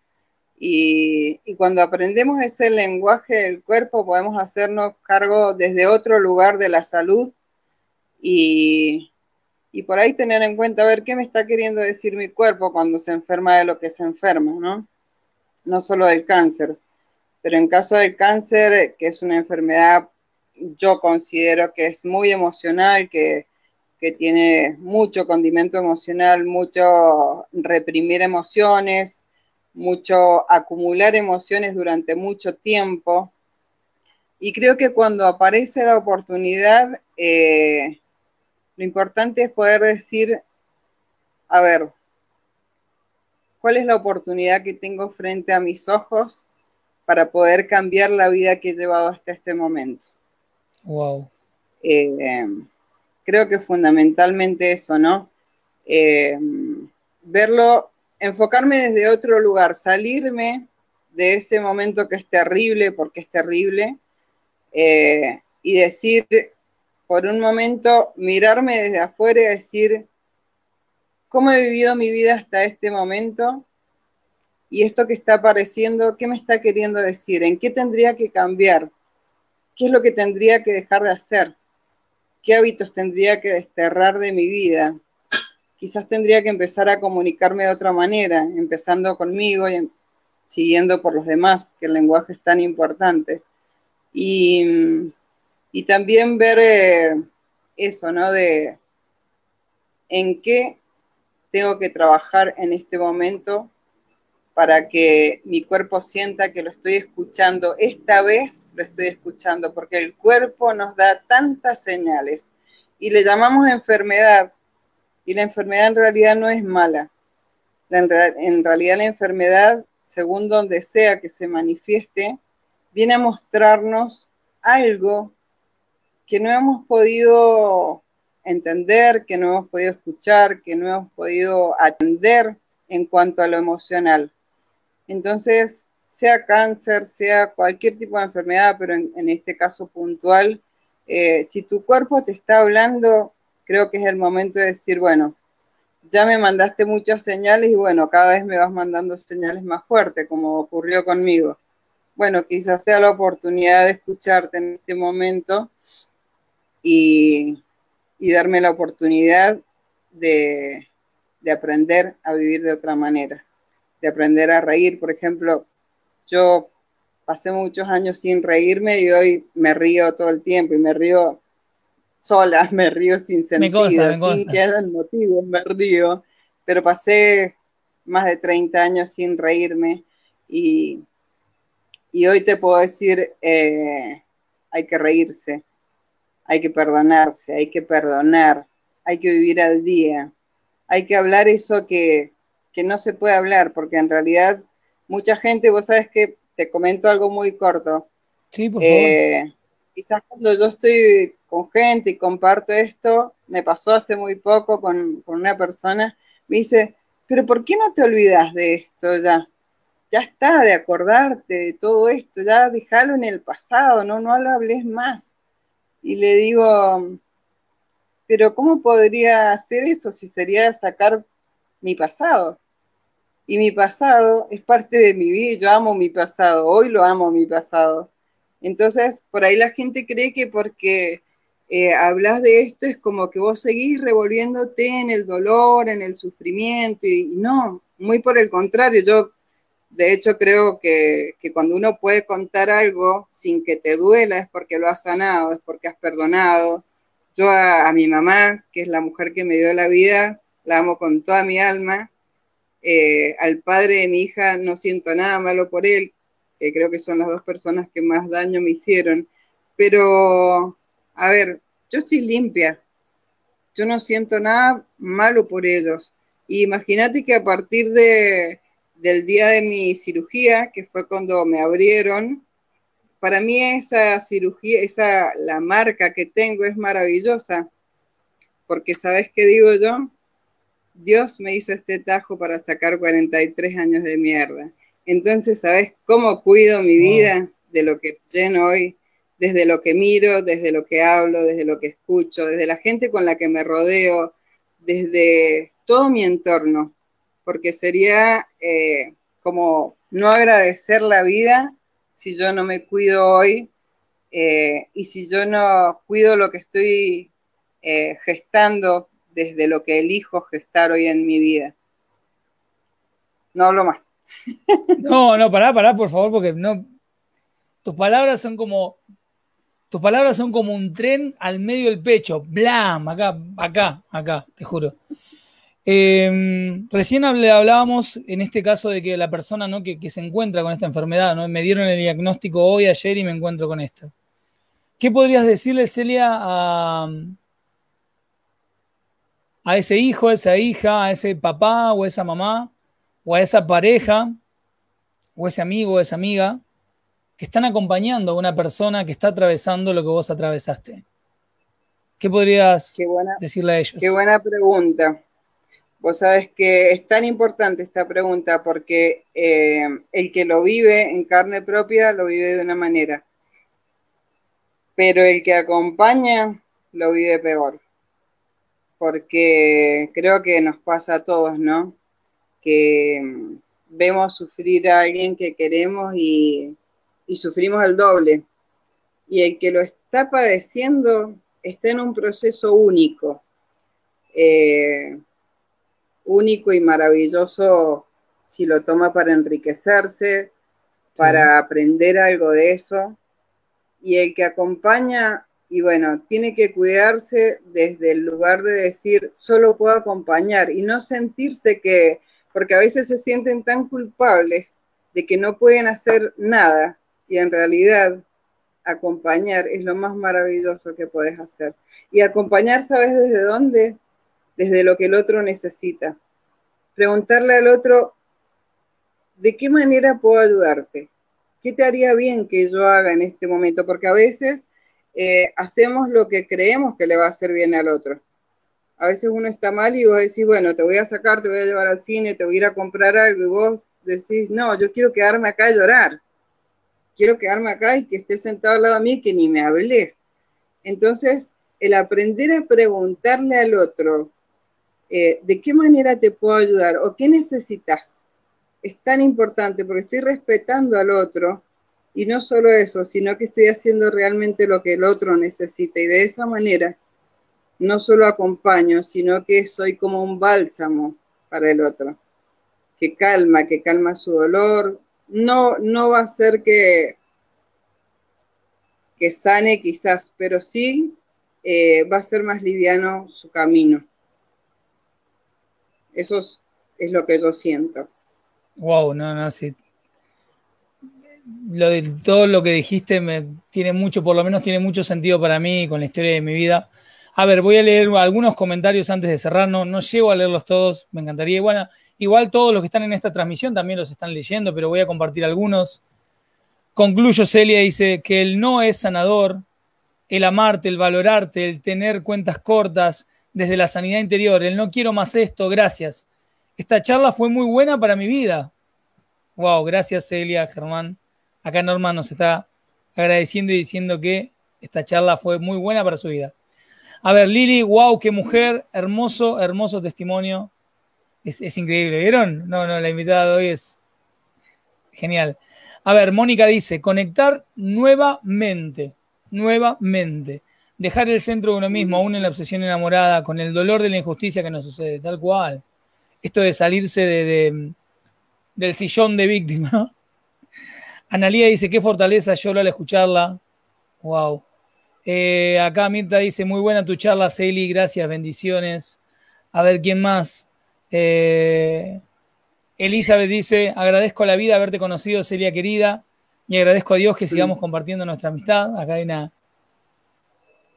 y, y, cuando aprendemos ese lenguaje del cuerpo podemos hacernos cargo desde otro lugar de la salud y, y por ahí tener en cuenta a ver qué me está queriendo decir mi cuerpo cuando se enferma de lo que se enferma, ¿no? No solo del cáncer, pero en caso del cáncer, que es una enfermedad, yo considero que es muy emocional, que, que tiene mucho condimento emocional, mucho reprimir emociones, mucho acumular emociones durante mucho tiempo. Y creo que cuando aparece la oportunidad, eh, lo importante es poder decir, a ver, ¿cuál es la oportunidad que tengo frente a mis ojos para poder cambiar la vida que he llevado hasta este momento? Wow. Eh, creo que fundamentalmente eso, ¿no? Eh, verlo, enfocarme desde otro lugar, salirme de ese momento que es terrible, porque es terrible, eh, y decir, por un momento mirarme desde afuera y decir, ¿cómo he vivido mi vida hasta este momento? Y esto que está apareciendo, ¿qué me está queriendo decir? ¿En qué tendría que cambiar? ¿Qué es lo que tendría que dejar de hacer? ¿Qué hábitos tendría que desterrar de mi vida? Quizás tendría que empezar a comunicarme de otra manera, empezando conmigo y siguiendo por los demás, que el lenguaje es tan importante. Y y también ver eh, eso, ¿no? De en qué tengo que trabajar en este momento para que mi cuerpo sienta que lo estoy escuchando. Esta vez lo estoy escuchando porque el cuerpo nos da tantas señales y le llamamos enfermedad y la enfermedad en realidad no es mala. en realidad la enfermedad, según donde sea que se manifieste, viene a mostrarnos algo que no hemos podido entender, que no hemos podido escuchar, que no hemos podido atender en cuanto a lo emocional. Entonces, sea cáncer, sea cualquier tipo de enfermedad, pero en, este caso puntual, eh, si tu cuerpo te está hablando, creo que es el momento de decir, bueno, ya me mandaste muchas señales y bueno, cada vez me vas mandando señales más fuertes, como ocurrió conmigo. Bueno, quizás sea la oportunidad de escucharte en este momento y, darme la oportunidad de, aprender a vivir de otra manera, de aprender a reír. Por ejemplo, yo pasé muchos años sin reírme y hoy me río todo el tiempo y me río sola, <laughs> me río sin sentido, sin que hayan motivos, me río, pero pasé más de 30 años sin reírme y, y hoy te puedo decir, eh, hay que reírse, hay que perdonarse, hay que perdonar, hay que vivir al día, hay que hablar eso que, no se puede hablar, porque en realidad mucha gente, vos sabes que te comento algo muy corto. Sí, por favor. Eh, quizás cuando yo estoy con gente y comparto esto, me pasó hace muy poco con, con una persona, me dice, pero ¿por qué no te olvidas de esto ya? Ya está, de acordarte de todo esto, ya déjalo en el pasado, no, no lo hables más. Y le digo, pero ¿cómo podría hacer eso si sería sacar mi pasado? Y mi pasado es parte de mi vida, yo amo mi pasado, hoy lo amo mi pasado. Entonces, por ahí la gente cree que porque eh, hablas de esto es como que vos seguís revolviéndote en el dolor, en el sufrimiento, y, no, muy por el contrario, yo de hecho creo que, cuando uno puede contar algo sin que te duela es porque lo has sanado, es porque has perdonado. Yo a, mi mamá, que es la mujer que me dio la vida, la amo con toda mi alma. Eh, al padre de mi hija no siento nada malo por él, que creo que son las dos personas que más daño me hicieron. Pero a ver, yo estoy limpia, yo no siento nada malo por ellos. imagínate que a partir de, del día de mi cirugía, que fue cuando me abrieron, para mí esa cirugía, esa, la marca que tengo es maravillosa, porque ¿sabes qué digo yo? Dios me hizo este tajo para sacar 43 años de mierda. Entonces, ¿sabes cómo cuido mi vida de lo que lleno hoy? desde lo que miro, desde lo que hablo, desde lo que escucho, desde la gente con la que me rodeo, desde todo mi entorno, porque sería eh, como no agradecer la vida si yo no me cuido hoy eh, y si yo no cuido lo que estoy eh, gestando desde lo que elijo gestar hoy en mi vida. No hablo más. <laughs> No, no, pará, pará, por favor, porque no. Tus palabras son como tus palabras son como un tren al medio del pecho. Blam, acá, acá, acá, te juro. Em, recién hablábamos en este caso de que la persona ¿no? que, se encuentra con esta enfermedad, ¿no? me dieron el diagnóstico hoy, ayer y me encuentro con esto. ¿Qué podrías decirle, Celia, a, a ese hijo, a esa hija, a ese papá o a esa mamá, o a esa pareja, o a ese amigo o esa amiga, que están acompañando a una persona que está atravesando lo que vos atravesaste? ¿Qué podrías decirle a ellos? Qué buena pregunta. Vos sabes que es tan importante esta pregunta porque eh, el que lo vive en carne propia lo vive de una manera, pero el que acompaña lo vive peor, porque creo que nos pasa a todos, ¿no? Que mm, vemos sufrir a alguien que queremos y y sufrimos el doble. Y el que lo está padeciendo está en un proceso único, eh, único y maravilloso si lo toma para enriquecerse, para aprender algo de eso. Y el que acompaña, y bueno, tiene que cuidarse desde el lugar de decir, solo puedo acompañar y no sentirse que, porque a veces se sienten tan culpables de que no pueden hacer nada, y en realidad acompañar es lo más maravilloso que puedes hacer. Y acompañar, ¿sabes desde dónde? Desde lo que el otro necesita. Preguntarle al otro, ¿de qué manera puedo ayudarte? ¿Qué te haría bien que yo haga en este momento? Porque a veces eh, hacemos lo que creemos que le va a hacer bien al otro. A veces uno está mal y vos decís, bueno, te voy a sacar, te voy a llevar al cine, te voy a ir a comprar algo y vos decís, no, yo quiero quedarme acá a llorar quiero quedarme acá y que estés sentado al lado de mí y que ni me hables. Entonces, el aprender a preguntarle al otro, eh, ¿de qué manera te puedo ayudar? ¿O qué necesitas? Es tan importante porque estoy respetando al otro y no solo eso, sino que estoy haciendo realmente lo que el otro necesita y de esa manera no solo acompaño, sino que soy como un bálsamo para el otro, que calma, que calma su dolor, no, no va a ser que, que sane quizás, pero sí eh, va a ser más liviano su camino. Eso es, lo que yo siento. Wow, no, no, sí. lo de, todo lo que dijiste me tiene mucho, por lo menos tiene mucho sentido para mí con la historia de mi vida. A ver, voy a leer algunos comentarios antes de cerrar, no, llego a leerlos todos, me encantaría. Bueno, igual todos los que están en esta transmisión también los están leyendo, pero voy a compartir algunos. Concluyo, Celia dice que el no es sanador, el amarte, el valorarte, el tener cuentas cortas desde la sanidad interior, el no quiero más esto, gracias. Esta charla fue muy buena para mi vida. Wow, gracias Celia, Germán. Acá Norma nos está agradeciendo y diciendo que esta charla fue muy buena para su vida. A ver, Lili, wow, qué mujer, hermoso, hermoso testimonio. Es, es increíble, ¿vieron? No, no, la invitada de hoy es genial. A ver, Mónica dice, conectar nuevamente, nuevamente. Dejar el centro de uno mismo, aún en la obsesión enamorada, con el dolor de la injusticia que nos sucede, tal cual. Esto de salirse de, del sillón de víctima. Analía dice, qué fortaleza yo al escucharla. Wow. Eh, acá Mirta dice, muy buena tu charla, Celi, gracias, bendiciones. A ver, ¿quién más? Eh, Elizabeth dice, agradezco a la vida haberte conocido, Celia querida, y agradezco a Dios que sigamos compartiendo nuestra amistad. Acá hay una,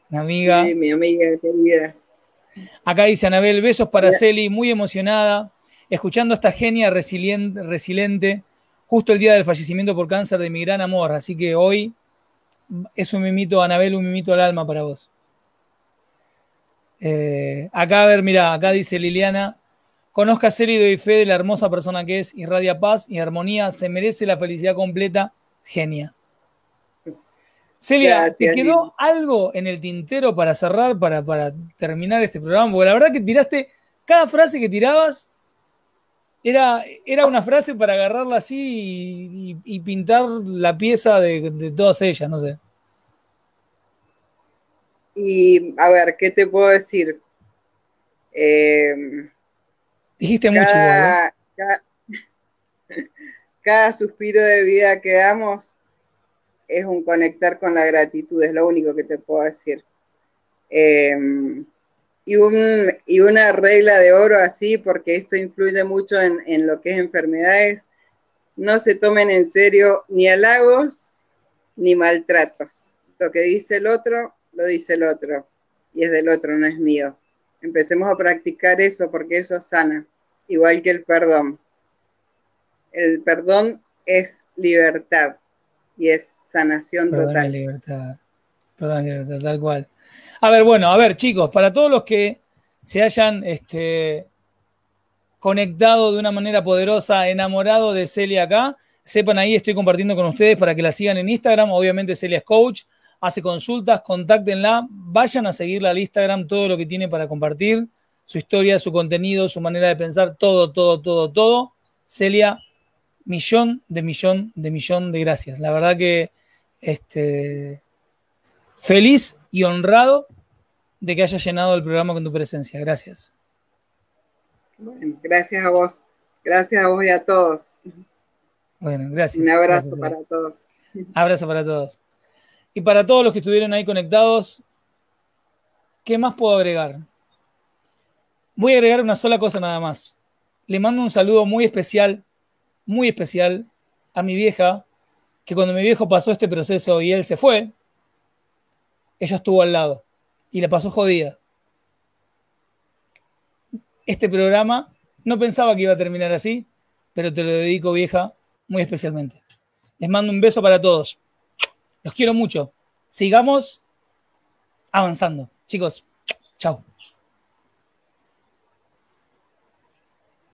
una amiga. Sí, mi amiga querida. Acá dice Anabel, besos para Celi, muy emocionada, escuchando a esta genia resiliente, resiliente, justo el día del fallecimiento por cáncer de mi gran amor. Así que hoy es un mimito, Anabel, un mimito al alma para vos. Eh, acá, a ver, mira, acá dice Liliana, conozca ser y doy fe de la hermosa persona que es, irradia paz y armonía, se merece la felicidad completa, genia. Celia, Gracias, ¿te quedó algo en el tintero para cerrar, para, para terminar este programa? Porque la verdad que tiraste, cada frase que tirabas era, era una frase para agarrarla así y, y- y pintar la pieza de, de todas ellas, no sé. Y a ver, ¿qué te puedo decir? Eh, Dijiste mucho, igual, ¿eh? cada, cada, <laughs> cada suspiro de vida que damos es un conectar con la gratitud, es lo único que te puedo decir. Y, un, y una regla de oro así, porque esto influye mucho en, en lo que es enfermedades, no se tomen en serio ni halagos ni maltratos. Lo que dice el otro, lo dice el otro, y es del otro, no es mío. Empecemos a practicar eso porque eso sana, igual que el perdón. El perdón es libertad y es sanación Perdón, total. libertad. Perdón, libertad, tal cual. A ver, bueno, a ver, chicos, para todos los que se hayan este, conectado de una manera poderosa, enamorado de Celia acá, sepan ahí, estoy compartiendo con ustedes para que la sigan en Instagram. Obviamente, Celia es coach, hace consultas, contáctenla, vayan a seguirla al Instagram, todo lo que tiene para compartir, su historia, su contenido, su manera de pensar, todo, todo, todo, todo. Celia, millón de millón de millón de gracias. La verdad que este, feliz y honrado de que hayas llenado el programa con tu presencia. Gracias. Bueno, gracias a vos. Gracias a vos y a todos. Bueno, gracias. Un abrazo Gracias, para todos. Abrazo para todos. Y para todos los que estuvieron ahí conectados, ¿qué más puedo agregar? Voy a agregar una sola cosa nada más. Le mando un saludo muy especial, muy especial a mi vieja, que cuando mi viejo pasó este proceso y él se fue, ella estuvo al lado y la pasó jodida. Este programa no pensaba que iba a terminar así, pero te lo dedico, vieja, muy especialmente. Les mando un beso para todos. Los quiero mucho. Sigamos avanzando. Chicos, chao.